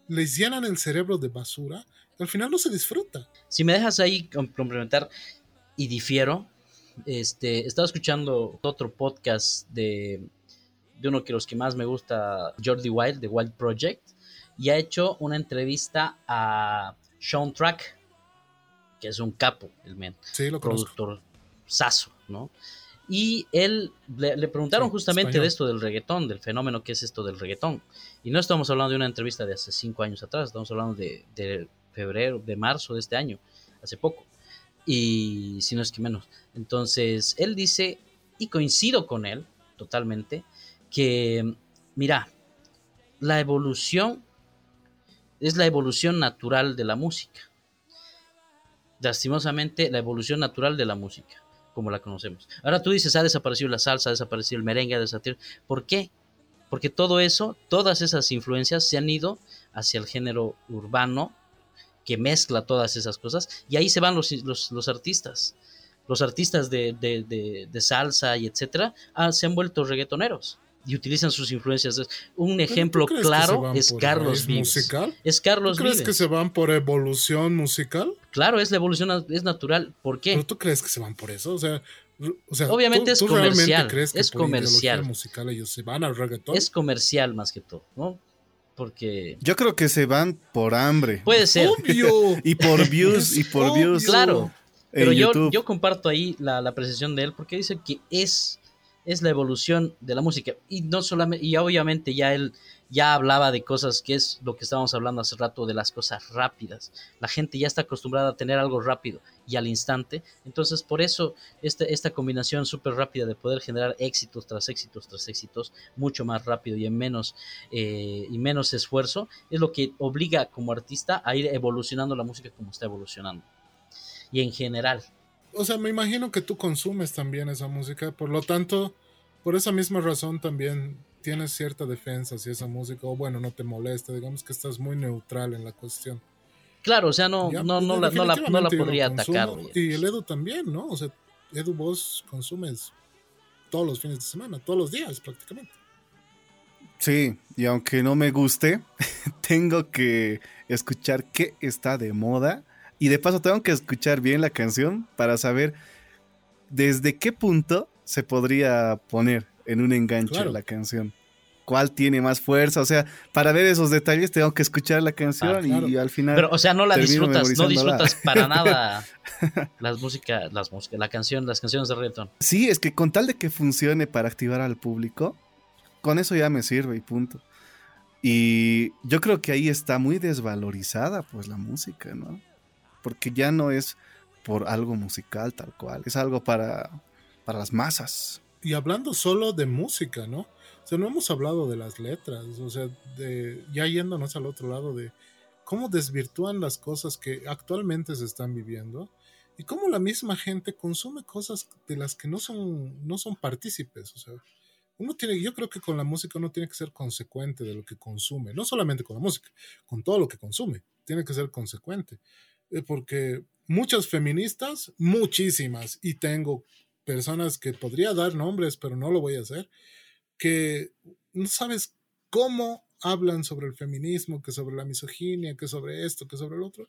les llenan el cerebro de basura al final no se disfruta. Si me dejas ahí complementar y difiero, este, estaba escuchando otro podcast de, de uno de los que más me gusta, Jordi Wild, de Wild Project, y ha hecho una entrevista a Sean Track, que es un capo, el men, productor saso, ¿no? Y él le, preguntaron justamente de esto del reggaetón, del fenómeno que es esto del reggaetón. Y no estamos hablando de una entrevista de hace cinco años atrás, estamos hablando de, de febrero, de marzo de este año, hace poco. Y si no es que menos. Entonces, él dice, y coincido con él totalmente, que, mira, la evolución es la evolución natural de la música. Lastimosamente, la evolución natural de la música, como la conocemos. Ahora tú dices, ha desaparecido la salsa, ha desaparecido el merengue, ha desaparecido... ¿Por qué? Porque todo eso, todas esas influencias se han ido hacia el género urbano, que mezcla todas esas cosas y ahí se van los, los, artistas. Los artistas de, de, de, salsa y etcétera ah, se han vuelto reggaetoneros y utilizan sus influencias. Un ejemplo claro es Carlos Vives. Musical? Es Carlos ¿Tú crees que se van por evolución musical? Claro, es la evolución, es natural. ¿Por qué? ¿Pero tú crees que se van por eso? O sea, o sea obviamente es comercial. Crees que es comercial. musical ellos se van al reggaetón? Es comercial más que todo, ¿no? Porque... Yo creo que se van por hambre. Puede ser. y por views, y por views. Claro. Pero yo, yo comparto ahí la, la apreciación de él porque dice que es, es la evolución de la música. Y no solamente, y obviamente ya él ya hablaba de cosas que es lo que estábamos hablando hace rato de las cosas rápidas. La gente ya está acostumbrada a tener algo rápido y al instante. Entonces, por eso este, esta combinación súper rápida de poder generar éxitos tras éxitos tras éxitos, mucho más rápido y en menos, eh, y menos esfuerzo, es lo que obliga como artista a ir evolucionando la música como está evolucionando. Y en general. O sea, me imagino que tú consumes también esa música, por lo tanto, por esa misma razón también tienes cierta defensa si esa música, o bueno, no te molesta, digamos que estás muy neutral en la cuestión. Claro, o sea, no, no, no, la, no, la, podría atacar. Y el Edu también, ¿no? O sea, Edu, vos consumes todos los fines de semana, todos los días prácticamente. Sí, y aunque no me guste, tengo que escuchar qué está de moda. Y de paso tengo que escuchar bien la canción para saber desde qué punto se podría poner en un enganche la canción cuál tiene más fuerza. O sea, para ver esos detalles tengo que escuchar la canción ah, y, al final. Pero, o sea, no la disfrutas, no disfrutas para nada las músicas, las músicas, la canción, las canciones de reggaeton. Sí, es que con tal de que funcione para activar al público, con eso ya me sirve y punto. Y yo creo que ahí está muy desvalorizada, pues, la música, ¿no? Porque ya no es por algo musical tal cual, es algo para, para las masas. Y hablando solo de música, ¿no? O sea, no hemos hablado de las letras, o sea, de, ya yéndonos al otro lado de cómo desvirtúan las cosas que actualmente se están viviendo y cómo la misma gente consume cosas de las que no son, no son partícipes. O sea, uno tiene, yo creo que con la música uno tiene que ser consecuente de lo que consume, no solamente con la música, con todo lo que consume, tiene que ser consecuente. Eh, porque muchas feministas, muchísimas, y tengo personas que podría dar nombres, pero no lo voy a hacer, que no sabes cómo hablan sobre el feminismo, que sobre la misoginia, que sobre esto, que sobre el otro.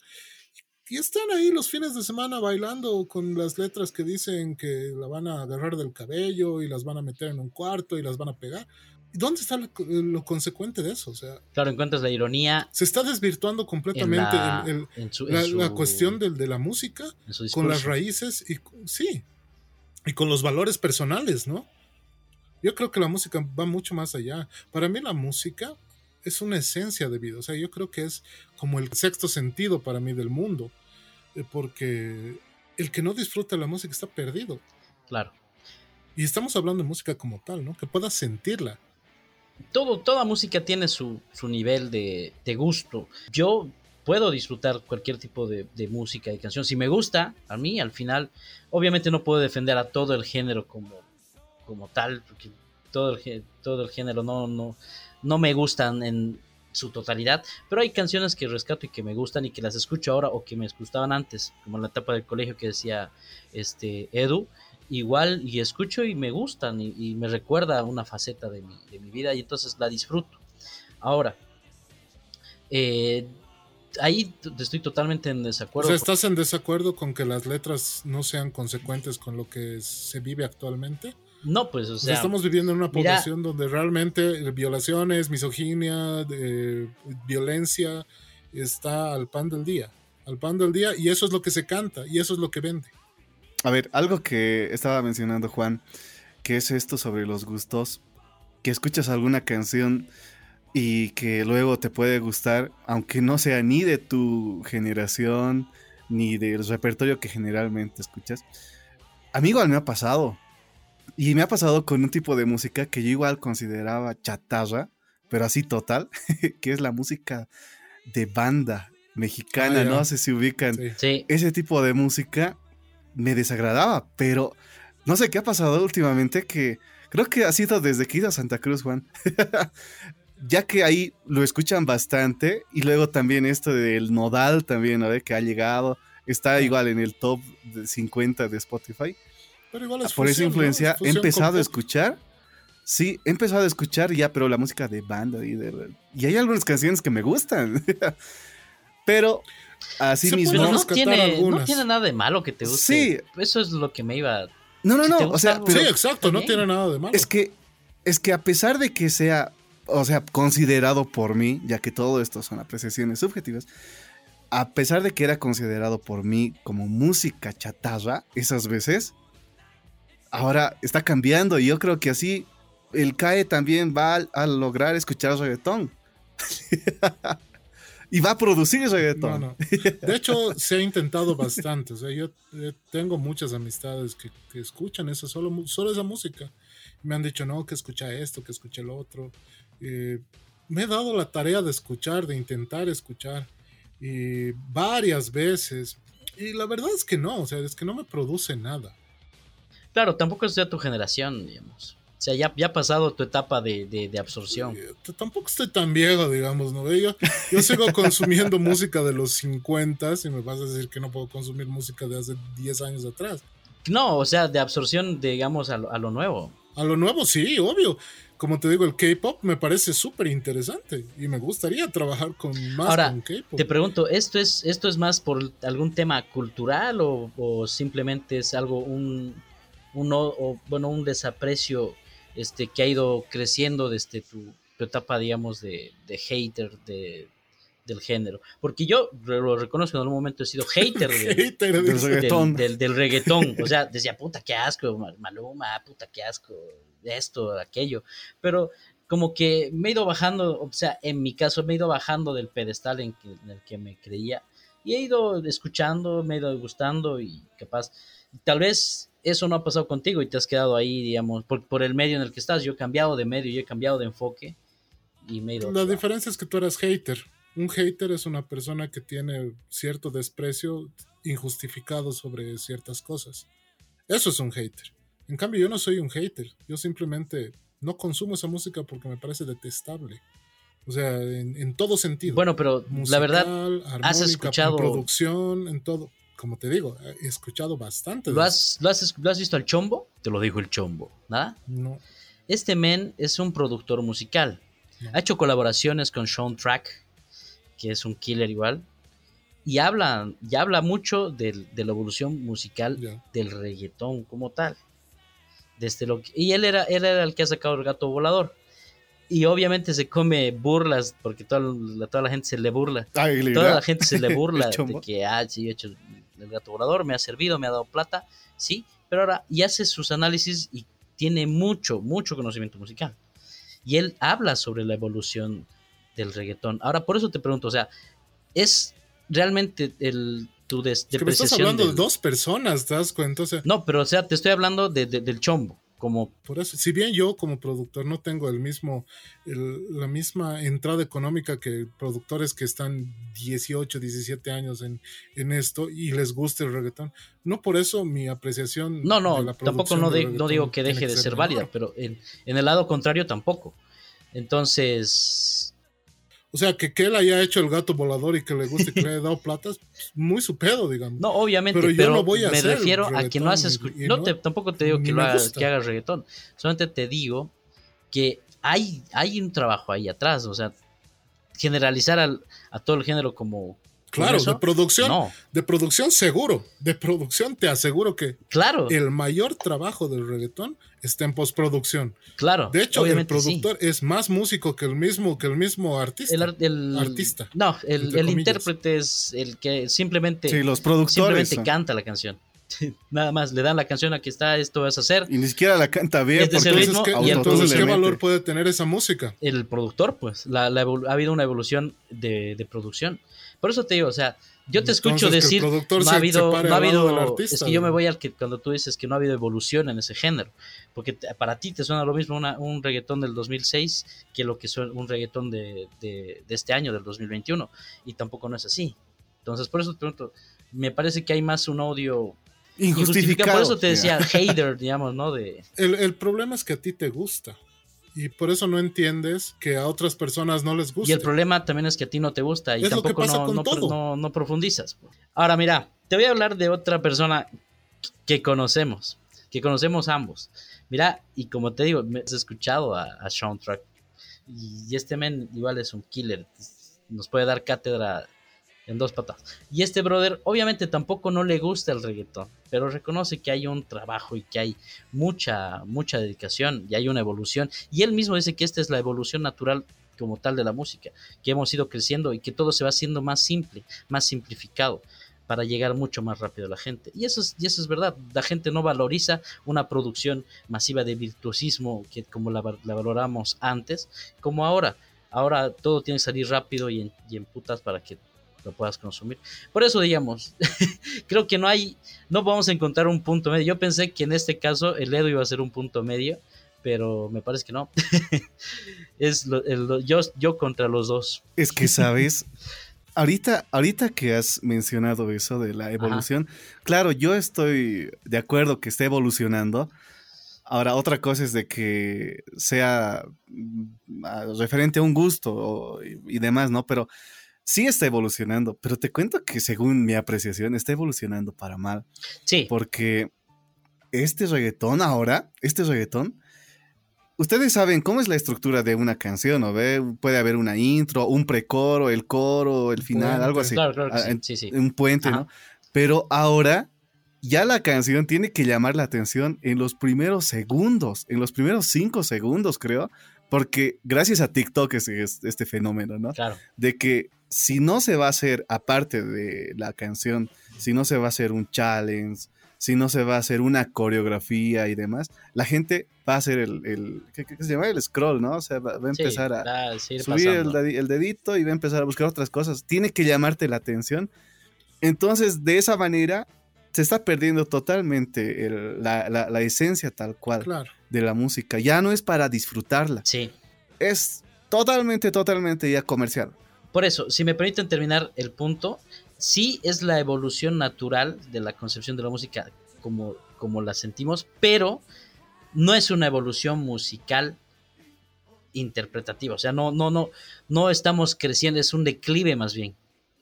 Y están ahí los fines de semana bailando con las letras que dicen que la van a agarrar del cabello y las van a meter en un cuarto y las van a pegar. ¿Dónde está lo, consecuente de eso? O sea, claro, encuentras la ironía. Se está desvirtuando completamente la, cuestión del, de la música con las raíces y sí, y con los valores personales, ¿no? Yo creo que la música va mucho más allá. Para mí la música es una esencia de vida. O sea, yo creo que es como el sexto sentido para mí del mundo. Eh, porque el que no disfruta la música está perdido. Claro. Y estamos hablando de música como tal, ¿no? Que puedas sentirla. Todo, toda música tiene su, nivel de, gusto. Yo puedo disfrutar cualquier tipo de, música y canción. Si me gusta, a mí al final, obviamente no puedo defender a todo el género como, como tal, porque todo el, todo el género no, no, no me gustan en su totalidad, pero hay canciones que rescato y que me gustan y que las escucho ahora o que me gustaban antes, como en la etapa del colegio que decía este Edu, igual y escucho y me gustan y, me recuerda una faceta de mi, de mi, vida y entonces la disfruto. Ahora, eh, ahí estoy totalmente en desacuerdo. O sea, ¿estás en desacuerdo con que las letras no sean consecuentes con lo que se vive actualmente? No, pues, o sea. Estamos viviendo en una población donde realmente violaciones, misoginia, de, violencia está al pan del día. Al pan del día, y eso es lo que se canta, y eso es lo que vende. A ver, algo que estaba mencionando Juan, que es esto sobre los gustos, que escuchas alguna canción y que luego te puede gustar, aunque no sea ni de tu generación, ni del repertorio que generalmente escuchas. A mí igual me ha pasado. Y me ha pasado con un tipo de música que yo igual consideraba chatarra, pero así total, que es la música de banda mexicana, ah, no sé si ubican. Ese tipo de música me desagradaba, pero no sé qué ha pasado últimamente que creo que ha sido desde que he ido a Santa Cruz, Juan. ya que ahí lo escuchan bastante y luego también esto del nodal también, ¿no? Que ha llegado, está igual en el top de 50 de Spotify. Ah, por esa influencia he empezado a escuchar. Sí, he empezado a escuchar ya, pero la música de banda y, de, y hay algunas canciones que me gustan. pero así mismo. no tiene, no tiene, nada de malo que te guste. Sí. Eso es lo que me iba. No, no, no. o sea, sí, exacto, no tiene nada de malo. Es que, es que a pesar de que sea, o sea, considerado por mí, ya que todo esto son apreciaciones subjetivas, a pesar de que era considerado por mí como música chatarra, esas veces, ahora está cambiando y yo creo que así el CAE también va a, lograr escuchar reggaetón. y va a producir reggaetón. De hecho, se ha intentado bastante. O sea, yo tengo muchas amistades que, escuchan eso, solo, solo esa música. Me han dicho, no, que escucha esto, que escucha el otro. Eh, me he dado la tarea de escuchar, de intentar escuchar. Y varias veces. Y la verdad es que no, o sea, es que no me produce nada. Claro, tampoco es de tu generación, digamos. O sea, ya, ya ha pasado tu etapa de, absorción. tampoco estoy tan viejo, digamos, ¿no? Yo, yo sigo consumiendo música de los 50 y me vas a decir que no puedo consumir música de hace 10 años atrás. No, o sea, de absorción, digamos, a lo, a lo nuevo. A lo nuevo, sí, obvio. Como te digo, el K-pop me parece súper interesante y me gustaría trabajar con más Ahora, K-pop. Te pregunto, ¿esto es, ¿esto es más por algún tema cultural o, o simplemente es algo, un, un, o, bueno, un desaprecio este, que ha ido creciendo desde tu, etapa, digamos, de, de hater de, del género. Porque yo lo reconozco en algún momento he sido hater, del, reggaetón. Del, reggaetón. O sea, decía, puta, qué asco, Maluma, puta, qué asco, esto, aquello. Pero como que me he ido bajando, o sea, en mi caso me he ido bajando del pedestal en, en el que me creía. Y he ido escuchando, me he ido gustando y capaz, tal vez eso no ha pasado contigo y te has quedado ahí, digamos, por, el medio en el que estás. Yo he cambiado de medio, yo he cambiado de enfoque y me he ido La diferencia es que tú eras hater. Un hater es una persona que tiene cierto desprecio injustificado sobre ciertas cosas. Eso es un hater. En cambio, yo no soy un hater. Yo simplemente no consumo esa música porque me parece detestable. O sea, en, todo sentido. Bueno, pero la verdad, has escuchado. Producción, en todo. Como te digo, he escuchado bastante. ¿Lo has, ¿lo has, visto al chombo? Te lo dijo el chombo. ¿Nada? No. Este men es un productor musical. Ha hecho colaboraciones con Sean Track, que es un killer igual. Y habla, y habla mucho de, la evolución musical del reggaetón como tal. Desde lo y él era, él era el que ha sacado el gato volador y obviamente se come burlas porque toda la, toda la gente se le burla. toda la gente se le burla de que, ah, sí, he hecho el gato volador, me ha servido, me ha dado plata, sí, pero ahora y hace sus análisis y tiene mucho, mucho conocimiento musical. Y él habla sobre la evolución del reggaetón. Ahora, por eso te pregunto, o sea, ¿es realmente el tu des, es que estás hablando de dos personas, ¿te das cuenta? no, pero o sea, te estoy hablando de, del chombo como... Por eso, si bien yo como productor no tengo el mismo, la misma entrada económica que productores que están 18, 17 años en, en, esto y les gusta el reggaetón, no por eso mi apreciación... No, no, tampoco no, no, digo que deje de ser, válida, pero en, en, el lado contrario tampoco. Entonces, o sea, que, que él haya hecho el gato volador y que le guste que le haya dado plata, muy su pedo, digamos. No, obviamente, pero, yo no voy a me refiero a que no haces... No, tampoco te digo que, lo hagas, que hagas reggaetón. Solamente te digo que hay, hay un trabajo ahí atrás. O sea, generalizar al, a todo el género como, Claro, de producción, de producción seguro, de producción te aseguro que claro. el mayor trabajo del reggaetón está en postproducción. Claro. De hecho, el productor es más músico que el mismo que el mismo artista. El, artista. No, el, intérprete es el que simplemente, sí, los productores, simplemente canta la canción. Nada más, le dan la canción, aquí está, esto vas a hacer. Y ni siquiera la canta bien. Este porque es y entonces, ¿qué valor puede tener esa música? El productor, pues. La, ha habido una evolución de, de producción. Por eso te digo, o sea, yo te escucho decir, no ha habido, no ha habido es que yo me voy al que cuando tú dices que no ha habido evolución en ese género, porque para ti te suena lo mismo un reggaetón del 2006 que lo que suena un reggaetón de, de, este año, del 2021, y tampoco no es así. Entonces, por eso te pregunto, me parece que hay más un odio injustificado. Por eso te decía hater, digamos, ¿no? De... El, el problema es que a ti te gusta y por eso no entiendes que a otras personas no les gusta. Y el problema también es que a ti no te gusta y tampoco no, no, profundizas. Ahora mira, te voy a hablar de otra persona que conocemos, que conocemos ambos. Mira, y como te digo, me has escuchado a, a Sean Track y este men igual es un killer, nos puede dar cátedra en dos patas. Y este brother obviamente tampoco no le gusta el reggaetón, pero reconoce que hay un trabajo y que hay mucha, mucha dedicación y hay una evolución. Y él mismo dice que esta es la evolución natural como tal de la música, que hemos ido creciendo y que todo se va haciendo más simple, más simplificado para llegar mucho más rápido a la gente. Y eso es, y eso es verdad, la gente no valoriza una producción masiva de virtuosismo que como la, valoramos antes, como ahora. Ahora todo tiene que salir rápido y en, y en putas para que lo puedas consumir. Por eso, digamos, creo que no hay, no vamos a encontrar un punto medio. Yo pensé que en este caso el Edo iba a ser un punto medio, pero me parece que no. es yo, yo contra los dos. Es que, ¿sabes? ahorita, ahorita que has mencionado eso de la evolución, claro, yo estoy de acuerdo que esté evolucionando. Ahora, otra cosa es de que sea mm, referente a un gusto y demás, ¿no? Pero sí está evolucionando, pero te cuento que según mi apreciación está evolucionando para mal. Sí. Porque este reggaetón ahora, este reggaetón, ustedes saben cómo es la estructura de una canción, ¿no? ¿Ve? Puede haber una intro, un precoro, el coro, el final, algo así. Claro, claro ah, sí, sí, Un puente, ¿no? Pero ahora ya la canción tiene que llamar la atención en los primeros segundos, en los primeros cinco segundos, creo, porque gracias a TikTok es, este fenómeno, ¿no? Claro. De que si no se va a hacer, aparte de la canción, si no se va a hacer un challenge, si no se va a hacer una coreografía y demás, la gente va a hacer el, ¿qué, se llama? El scroll, ¿no? O sea, va, a empezar a subir el, dedito y va a empezar a buscar otras cosas. Tiene que llamarte la atención. Entonces, de esa manera, se está perdiendo totalmente la, esencia tal cual de la música. Ya no es para disfrutarla. Sí. Es totalmente, totalmente ya comercial. Por eso, si me permiten terminar el punto, sí es la evolución natural de la concepción de la música como, como la sentimos, pero no es una evolución musical interpretativa. O sea, no, no, no, no estamos creciendo, es un declive más bien.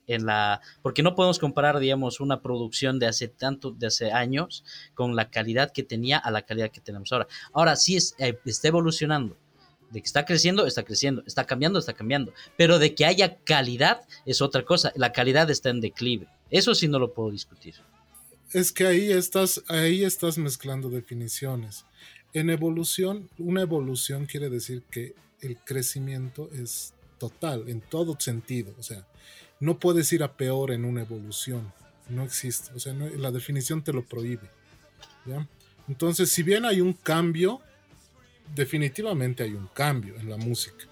En la, porque no podemos comparar, digamos, una producción de hace tanto, de hace años, con la calidad que tenía a la calidad que tenemos ahora. Ahora sí eh, está evolucionando. De que está creciendo, está creciendo. Está cambiando, está cambiando. Pero de que haya calidad es otra cosa. La calidad está en declive. Eso sí no lo puedo discutir. Es que ahí estás, ahí estás mezclando definiciones. En evolución, una evolución quiere decir que el crecimiento es total, en todo sentido. O sea, no puedes ir a peor en una evolución. No existe. O sea, la definición te lo prohíbe. Entonces, si bien hay un cambio, definitivamente hay un cambio en la música.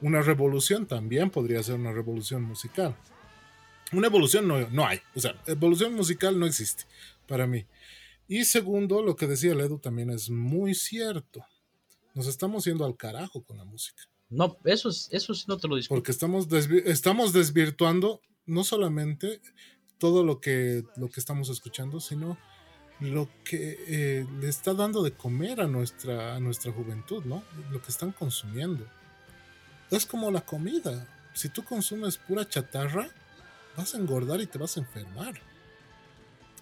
Una revolución también podría ser una revolución musical. Una evolución no, no hay. O sea, evolución musical no existe para mí. Y segundo, lo que decía Ledo también es muy cierto. Nos estamos yendo al carajo con la música. No, eso, eso sí no te lo discuto. Porque estamos, estamos desvirtuando no solamente todo lo que, lo que estamos escuchando, sino lo que eh, le está dando de comer a nuestra, a nuestra juventud, ¿no? Lo que están consumiendo. Es como la comida. Si tú consumes pura chatarra, vas a engordar y te vas a enfermar.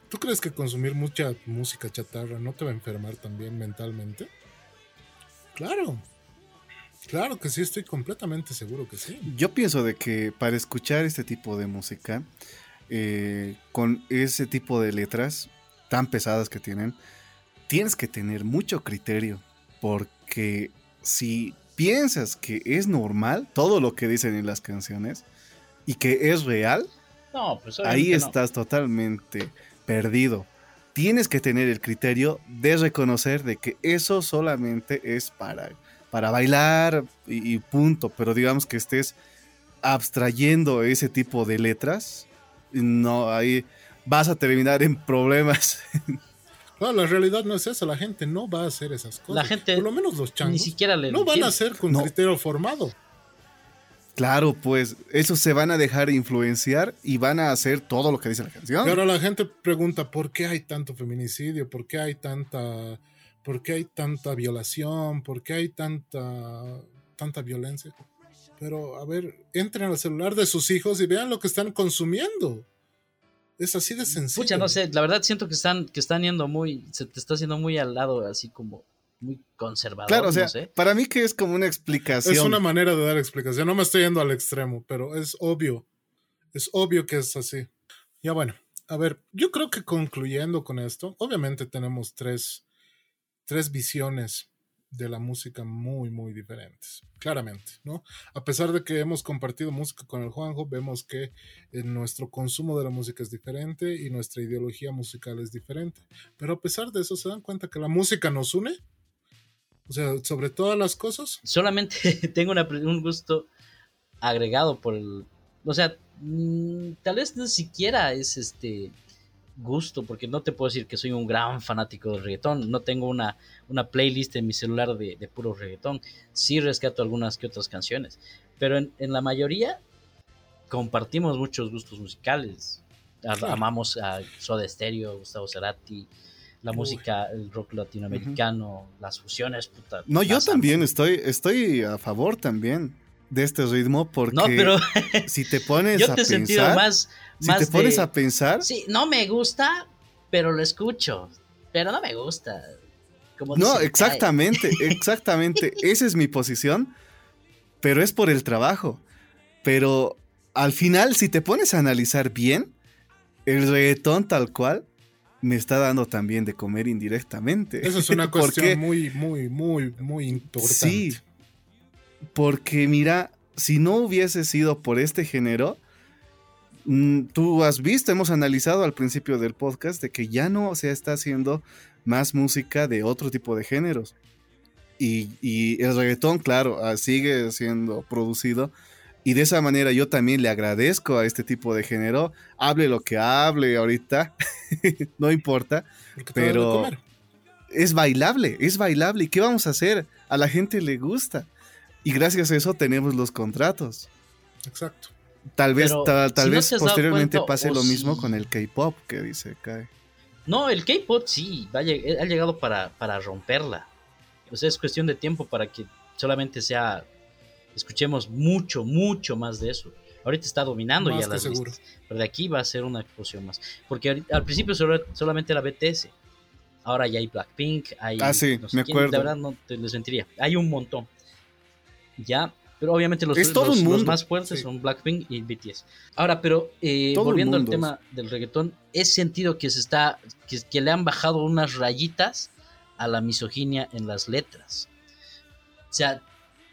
¿Tú crees que consumir mucha música chatarra no te va a enfermar también mentalmente? Claro. Claro que sí, estoy completamente seguro que sí. Yo pienso de que para escuchar este tipo de música, eh, con ese tipo de letras tan pesadas que tienen, tienes que tener mucho criterio, porque si piensas que es normal todo lo que dicen en las canciones y que es real, pues ahí estás totalmente perdido. Tienes que tener el criterio de reconocer de que eso solamente es para, para bailar y, punto, pero digamos que estés abstrayendo ese tipo de letras, no, ahí vas a terminar en problemas. No, la realidad no es eso, la gente no va a hacer esas cosas. La gente, por lo menos los changos, ni siquiera le no van a hacer con criterio formado. Claro, pues esos se van a dejar influenciar y van a hacer todo lo que dice la canción. Pero la gente pregunta, ¿por qué hay tanto feminicidio? ¿Por qué hay tanta, por qué hay tanta violación? ¿Por qué hay tanta, tanta violencia? Pero, a ver, entren al celular de sus hijos y vean lo que están consumiendo. Es así de sencillo. Pucha, no sé, la verdad siento que están, que están yendo muy, se te está haciendo muy al lado, así como muy conservador. Claro, o sea, para mí que es como una explicación. Es una manera de dar explicación. No me estoy yendo al extremo, pero es obvio. Es obvio que es así. Ya bueno, a ver, yo creo que concluyendo con esto, obviamente tenemos tres, tres visiones de la música muy, muy diferentes, claramente, ¿no? A pesar de que hemos compartido música con el Juanjo, vemos que nuestro consumo de la música es diferente y nuestra ideología musical es diferente. Pero a pesar de eso, ¿se dan cuenta que la música nos une? O sea, sobre todas las cosas. Solamente tengo un gusto agregado por el. O sea, mm, tal vez ni siquiera es este gusto, porque no te puedo decir que soy un gran fanático del reggaetón. No tengo una, una playlist en mi celular de, puro reggaetón. Sí rescato algunas que otras canciones. Pero en, la mayoría compartimos muchos gustos musicales. Amamos a Soda Stereo, Gustavo Cerati, la música, el rock latinoamericano, las fusiones, puta. No, yo también estoy, estoy a favor también de este ritmo porque no, pero si te pones yo te a he pensar, más, si te pones a pensar, sí, no me gusta, pero lo escucho, pero no me gusta. Como no, exactamente, exactamente, esa es mi posición, pero es por el trabajo. Pero al final, si te pones a analizar bien, el reggaetón tal cual me está dando también de comer indirectamente. Eso es una cuestión muy, muy, muy, muy importante. Sí, porque mira, si no hubiese sido por este género, mm, tú has visto, hemos analizado al principio del podcast de que ya no se está haciendo más música de otro tipo de géneros. Y, y el reggaetón, claro, ah, sigue siendo producido, y de esa manera yo también le agradezco a este tipo de género. Hable lo que hable ahorita, no importa. Pero es bailable, es bailable. ¿Y qué vamos a hacer? A la gente le gusta. Y gracias a eso tenemos los contratos. Exacto. Tal vez, tal, vez posteriormente pase lo mismo con el K-pop que dice Kai. No, el K-pop sí, ha, llegado para, para romperla. O sea, es cuestión de tiempo para que solamente sea. Escuchemos mucho, mucho más de eso. Ahorita está dominando ya las seguro. pero de aquí va a ser una explosión más. Porque al principio solamente era BTS. Ahora ya hay Blackpink, hay. Ah, sí, me acuerdo. De verdad no te les mentiría. Hay un montón. Ya, pero obviamente los, los, más fuertes son Blackpink y BTS. Ahora, pero eh, volviendo al tema del reggaetón, es sentido que se está, que, le han bajado unas rayitas a la misoginia en las letras. O sea,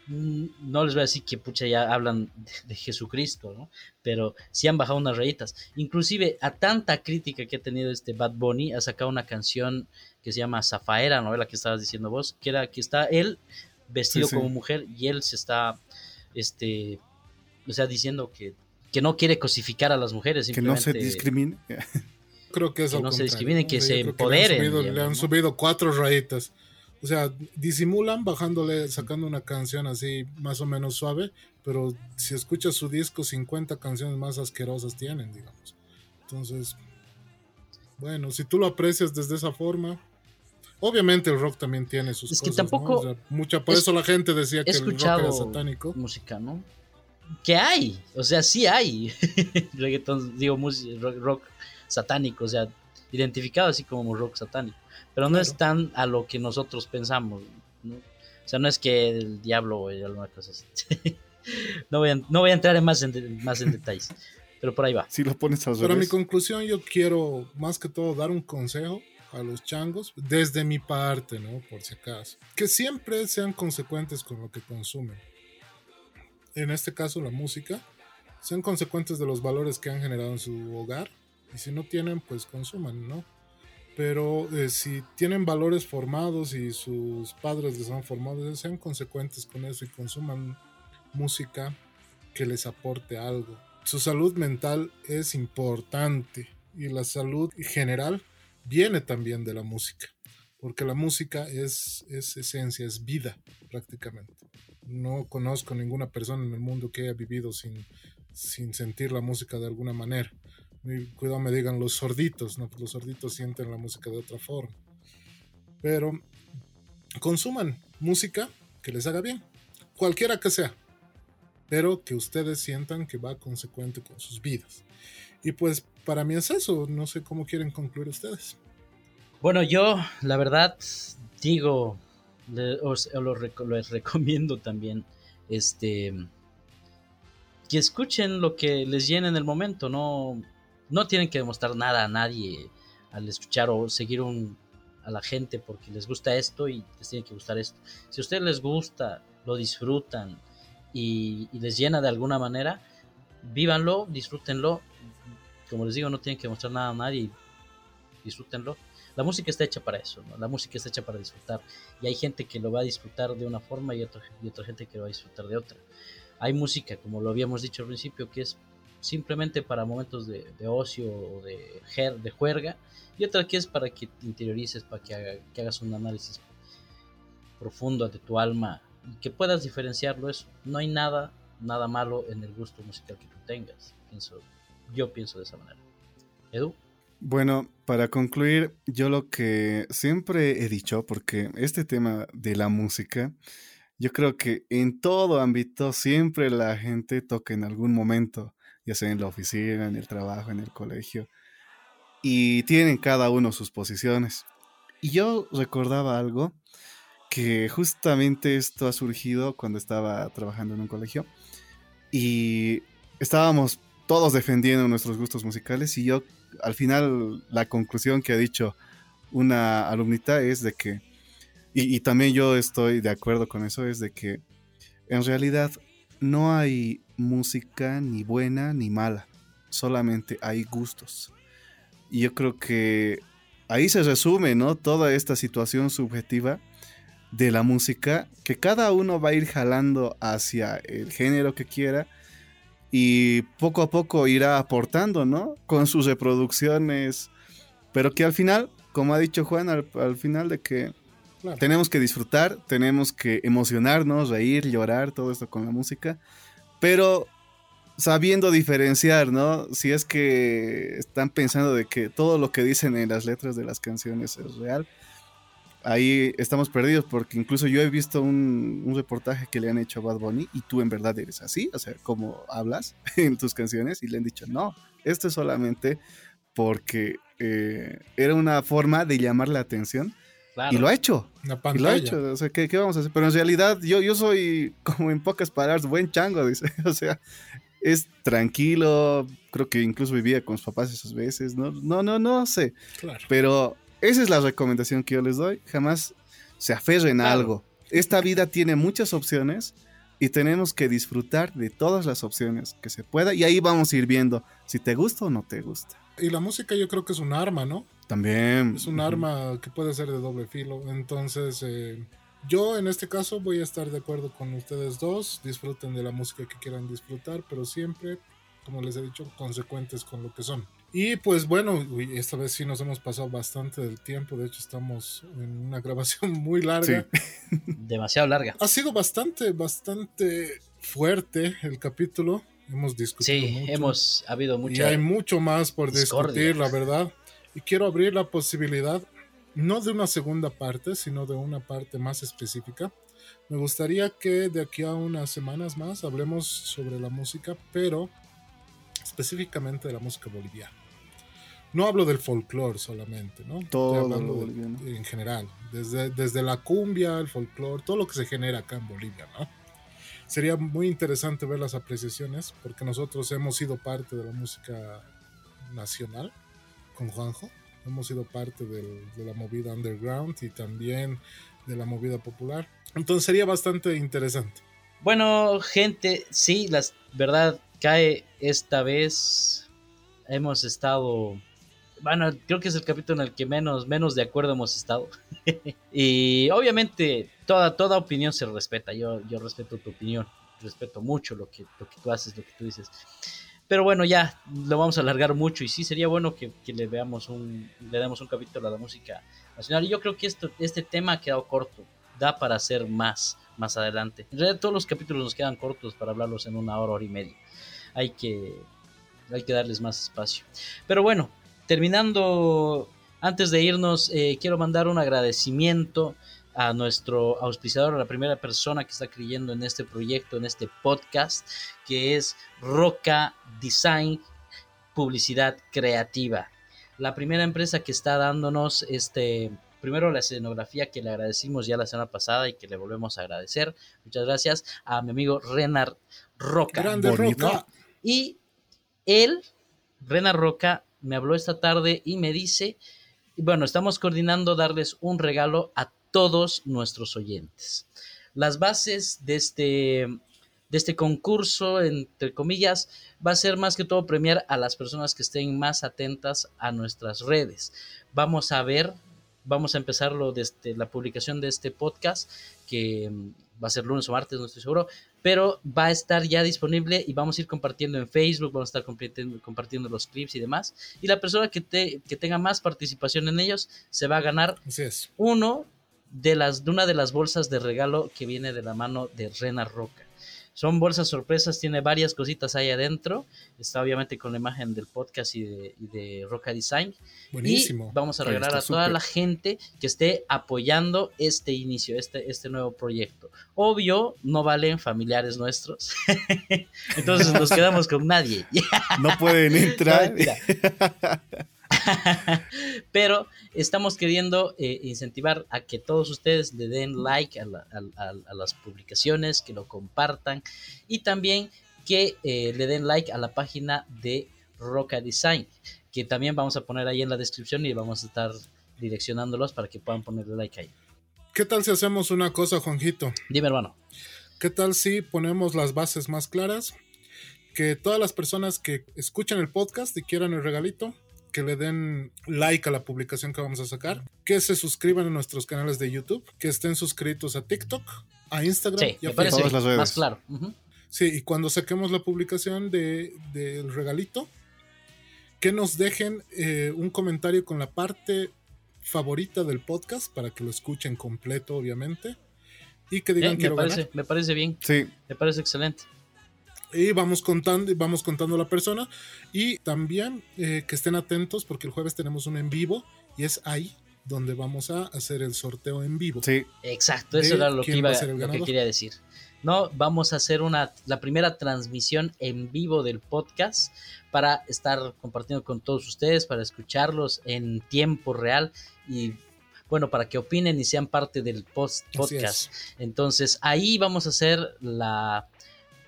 mm, no les voy a decir que pucha ya hablan de, Jesucristo, ¿no? Pero sí han bajado unas rayitas. Inclusive a tanta crítica que ha tenido este Bad Bunny, ha sacado una canción que se llama Zafaera, ¿no? La que estabas diciendo vos, que era que está él vestido como mujer y él se está, este, o sea, diciendo que, que no quiere cosificar a las mujeres. Que no se discrimine. creo que que no se discriminen, que se empoderen. Le han, subido, cuatro rayitas. O sea, disimulan bajándole, sacando una canción así más o menos suave, pero si escuchas su disco, 50 canciones más asquerosas tienen, digamos. Entonces, bueno, si tú lo aprecias desde esa forma, Obviamente el rock también tiene sus es que tampoco mucha, por eso la gente decía que el rock era satánico. Música, ¿no? Que hay, o sea, sí hay reggaetón, digo, rock, satánico, o sea, identificado así como rock satánico, pero no es tan a lo que nosotros pensamos, ¿no? O sea, no es que el diablo o alguna cosa así. no, voy a, no voy a entrar en más, en, más en detalles, pero por ahí va. Si lo pones a Pero mi conclusión, yo quiero más que todo dar un consejo a los changos, desde mi parte, ¿no? Por si acaso. Que siempre sean consecuentes con lo que consumen. En este caso, la música. Sean consecuentes de los valores que han generado en su hogar. Y si no tienen, pues consuman, ¿no? Pero eh, si tienen valores formados y sus padres les han formado, sean consecuentes con eso y consuman música que les aporte algo. Su salud mental es importante y la salud general viene también de la música, porque la música es, es esencia, es vida prácticamente. No conozco ninguna persona en el mundo que haya vivido sin, sin sentir la música de alguna manera. cuidado me digan los sorditos, ¿no? los sorditos sienten la música de otra forma. Pero consuman música que les haga bien, cualquiera que sea, pero que ustedes sientan que va consecuente con sus vidas. Y pues para mí es eso, no sé cómo quieren concluir ustedes. Bueno, yo la verdad digo, les recomiendo también, este, que escuchen lo que les llene en el momento, no, no tienen que demostrar nada a nadie al escuchar o seguir un, a la gente porque les gusta esto y les tiene que gustar esto. Si a ustedes les gusta, lo disfrutan y, y les llena de alguna manera, vívanlo, disfrútenlo como les digo, no tienen que mostrar nada a nadie, disfrútenlo. La música está hecha para eso. La música está hecha para disfrutar. Y hay gente que lo va a disfrutar de una forma y otra, y otra gente que lo va a disfrutar de otra. Hay música, como lo habíamos dicho al principio, que es simplemente para momentos de, ocio o de, juerga. Y otra que es para que te interiorices, para que, que hagas un análisis profundo de tu alma y que puedas diferenciarlo eso. No hay nada, nada malo en el gusto musical que tú tengas. Pienso, yo pienso de esa manera. Edu. Bueno, para concluir, yo lo que siempre he dicho, porque este tema de la música, yo creo que en todo ámbito siempre la gente toca en algún momento, ya sea en la oficina, en el trabajo, en el colegio, y tienen cada uno sus posiciones. Y yo recordaba algo que justamente esto ha surgido cuando estaba trabajando en un colegio y estábamos todos defendiendo nuestros gustos musicales y yo al final la conclusión que ha dicho una alumnita es de que, y, también yo estoy de acuerdo con eso, es de que en realidad no hay música ni buena ni mala, solamente hay gustos. Y yo creo que ahí se resume, ¿no? Toda esta situación subjetiva de la música, que cada uno va a ir jalando hacia el género que quiera y poco a poco irá aportando, ¿no? Con sus reproducciones, pero que al final, como ha dicho Juan, al, final de que tenemos que disfrutar, tenemos que emocionarnos, reír, llorar, todo esto con la música, pero sabiendo diferenciar, ¿no? Si es que están pensando de que todo lo que dicen en las letras de las canciones es real, ahí estamos perdidos porque incluso yo he visto un, reportaje que le han hecho a Bad Bunny y tú en verdad eres así, o sea, como hablas en tus canciones y le han dicho, no, esto es solamente porque eh, era una forma de llamar la atención. Y lo ha hecho. Y lo ha hecho. O sea, ¿qué, vamos a hacer? Pero en realidad yo, yo soy, como en pocas palabras, buen chango, dice. O sea, es tranquilo. Creo que incluso vivía con sus papás esas veces. No, no, no, no sé. Pero esa es la recomendación que yo les doy. Jamás se aferren a algo. Esta vida tiene muchas opciones y tenemos que disfrutar de todas las opciones que se pueda. Y ahí vamos a ir viendo si te gusta o no te gusta. Y la música yo creo que es un arma, ¿no? También. Es un arma que puede ser de doble filo. Entonces, eh, yo en este caso voy a estar de acuerdo con ustedes dos. Disfruten de la música que quieran disfrutar, pero siempre, como les he dicho, consecuentes con lo que son. Y pues bueno, esta vez sí nos hemos pasado bastante del tiempo. De hecho, estamos en una grabación muy larga. Demasiado larga. Ha sido bastante, bastante fuerte el capítulo. Hemos discutido. Sí, hemos habido mucho. Y hay mucho más por discutir, la verdad. Y quiero abrir la posibilidad, no de una segunda parte, sino de una parte más específica. Me gustaría que de aquí a unas semanas más hablemos sobre la música, pero específicamente de la música boliviana. No hablo del folclore solamente, ¿no? Todo en general, desde, desde la cumbia, el folclore, todo lo que se genera acá en Bolivia, ¿no? sería muy interesante ver las apreciaciones, porque nosotros hemos sido parte de la música nacional con Juanjo, hemos sido parte de la movida underground y también de la movida popular. Entonces sería bastante interesante. Bueno, gente, sí, la verdad cae esta vez. Hemos estado bueno, creo que es el capítulo en el que menos, menos de acuerdo hemos estado. y obviamente toda, toda opinión se respeta. Yo, yo respeto tu opinión, respeto mucho lo que, lo que tú haces, lo que tú dices. Pero bueno, ya lo vamos a alargar mucho y sí sería bueno que, le veamos un, le demos un capítulo a la música nacional. Y yo creo que esto, este tema ha quedado corto, da para hacer más más adelante. En realidad todos los capítulos nos quedan cortos para hablarlos en una hora, hora y media. Hay que, hay que darles más espacio. Pero bueno, terminando, antes de irnos, eh, quiero mandar un agradecimiento a nuestro auspiciador, a la primera persona que está creyendo en este proyecto, en este podcast, que es Roca Design Publicidad Creativa. La primera empresa que está dándonos este, primero la escenografía que le agradecimos ya la semana pasada y que le volvemos a agradecer. Muchas gracias a mi amigo Renar Roca. Grande Roca. Y él, Renar Roca, me habló esta tarde y me dice, bueno, estamos coordinando darles un regalo a todos nuestros oyentes. Las bases de este, de este concurso, entre comillas, va a ser más que todo premiar a las personas que estén más atentas a nuestras redes. Vamos a ver, vamos a empezarlo desde la publicación de este podcast, que va a ser lunes o martes, no estoy seguro, pero va a estar ya disponible y vamos a ir compartiendo en Facebook, vamos a estar compartiendo, compartiendo los clips y demás. Y la persona que, te, que tenga más participación en ellos se va a ganar uno de, las, de una de las bolsas de regalo que viene de la mano de Rena Roca. Son bolsas sorpresas, tiene varias cositas ahí adentro. Está obviamente con la imagen del podcast y de, Roca Design. Buenísimo. Y vamos a regalar a toda la gente que esté apoyando este inicio, este, este nuevo proyecto. Obvio, no valen familiares nuestros. Entonces nos quedamos con nadie. no pueden entrar. Pero estamos queriendo eh, incentivar a que todos ustedes le den like a, las publicaciones, que lo compartan y también que eh, le den like a la página de Roca Design, que también vamos a poner ahí en la descripción y vamos a estar direccionándolos para que puedan ponerle like ahí. ¿Qué tal si hacemos una cosa, Juanjito? Dime, hermano. ¿Qué tal si ponemos las bases más claras? Que todas las personas que escuchan el podcast y quieran el regalito, que le den like a la publicación que vamos a sacar, que se suscriban a nuestros canales de YouTube, que estén suscritos a TikTok, a Instagram y a Facebook. Las redes. Más claro. Sí, y cuando saquemos la publicación del regalito, que nos dejen eh, un comentario con la parte favorita del podcast para que lo escuchen completo, obviamente. Y que digan que me parece, me parece bien. Sí. Me parece excelente. Y vamos contando, vamos contando la persona y también eh, que estén atentos porque el jueves tenemos un en vivo y es ahí donde vamos a hacer el sorteo en vivo. Sí. Exacto, eso era lo que, iba, lo que quería decir. No, vamos a hacer una, la primera transmisión en vivo del podcast para estar compartiendo con todos ustedes, para escucharlos en tiempo real y bueno, para que opinen y sean parte del post podcast. Entonces ahí vamos a hacer la,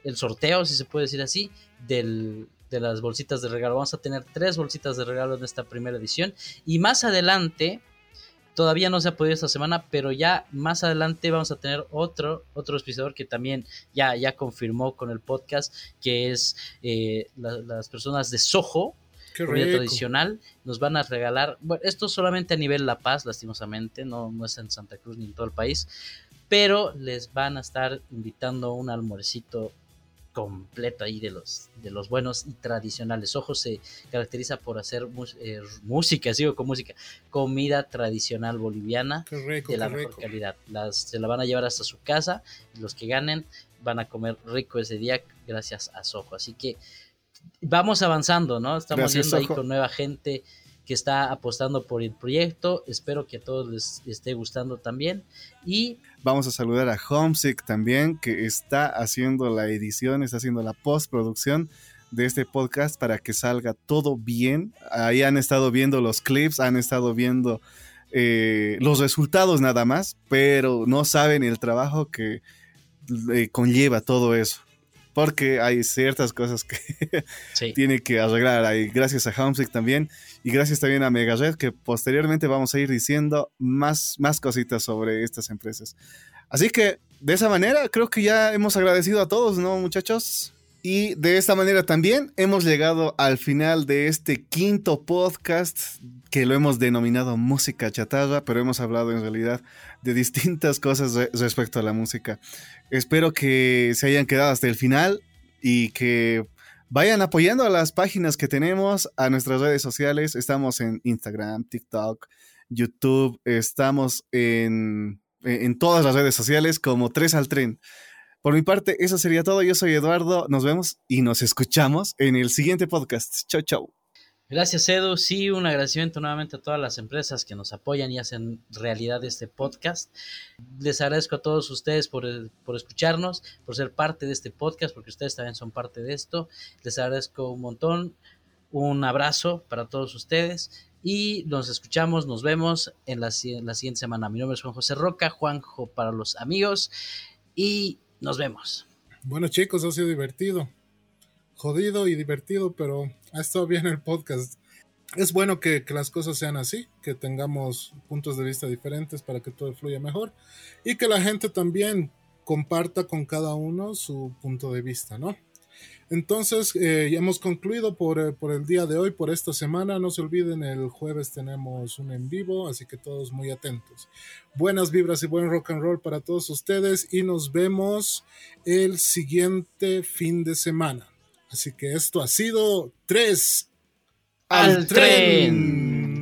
el sorteo, si se puede decir así, del, de las bolsitas de regalo. Vamos a tener tres bolsitas de regalo en esta primera edición. Y más adelante, todavía no se ha podido esta semana, pero ya más adelante vamos a tener otro, otro auspiciador que también ya, ya confirmó con el podcast, que es eh, las personas de Soho. Comida tradicional, nos van a regalar, bueno, esto solamente a nivel La Paz, lastimosamente, no, no es en Santa Cruz ni en todo el país, pero les van a estar invitando un almuercito completo ahí de los, de los buenos y tradicionales. Ojo se caracteriza por hacer eh, música, sigo con música, comida tradicional boliviana de la mejor calidad. Las, se la van a llevar hasta su casa y los que ganen van a comer rico ese día gracias a Sojo. Así que vamos avanzando, ¿no? Estamos viendo ahí con nueva gente que está apostando por el proyecto. Espero que a todos les esté gustando también. Y vamos a saludar a Homesick también, que está haciendo la edición, está haciendo la postproducción de este podcast para que salga todo bien. Ahí han estado viendo los clips, han estado viendo eh, los resultados nada más, pero no saben el trabajo que eh, conlleva todo eso porque hay ciertas cosas que tiene que arreglar ahí. Gracias a Homesick también y gracias también a Megared que posteriormente vamos a ir diciendo más, más cositas sobre estas empresas. Así que de esa manera creo que ya hemos agradecido a todos, ¿no muchachos? Y de esta manera también hemos llegado al final de este quinto podcast que lo hemos denominado música chatarra, pero hemos hablado en realidad de distintas cosas respecto a la música. Espero que se hayan quedado hasta el final y que vayan apoyando a las páginas que tenemos, a nuestras redes sociales. Estamos en Instagram, TikTok, YouTube, estamos en, en todas las redes sociales como 3 al tren. Por mi parte, eso sería todo. Yo soy Eduardo. Nos vemos y nos escuchamos en el siguiente podcast. Chau, chau. Gracias, Edu. Sí, un agradecimiento nuevamente a todas las empresas que nos apoyan y hacen realidad este podcast. Les agradezco a todos ustedes por, por, escucharnos, por ser parte de este podcast, porque ustedes también son parte de esto. Les agradezco un montón. Un abrazo para todos ustedes y nos escuchamos, nos vemos en la, la siguiente semana. Mi nombre es Juan José Roca, Juanjo para los amigos y nos vemos. Bueno, chicos, ha sido divertido jodido y divertido, pero ha estado bien el podcast. Es bueno que, las cosas sean así, que tengamos puntos de vista diferentes para que todo fluya mejor y que la gente también comparta con cada uno su punto de vista, ¿no? Entonces, eh, ya hemos concluido por, eh, por, el día de hoy, por esta semana. No se olviden, el jueves tenemos un en vivo, así que todos muy atentos. Buenas vibras y buen rock and roll para todos ustedes y nos vemos el siguiente fin de semana. Así que esto ha sido 3 al, tren.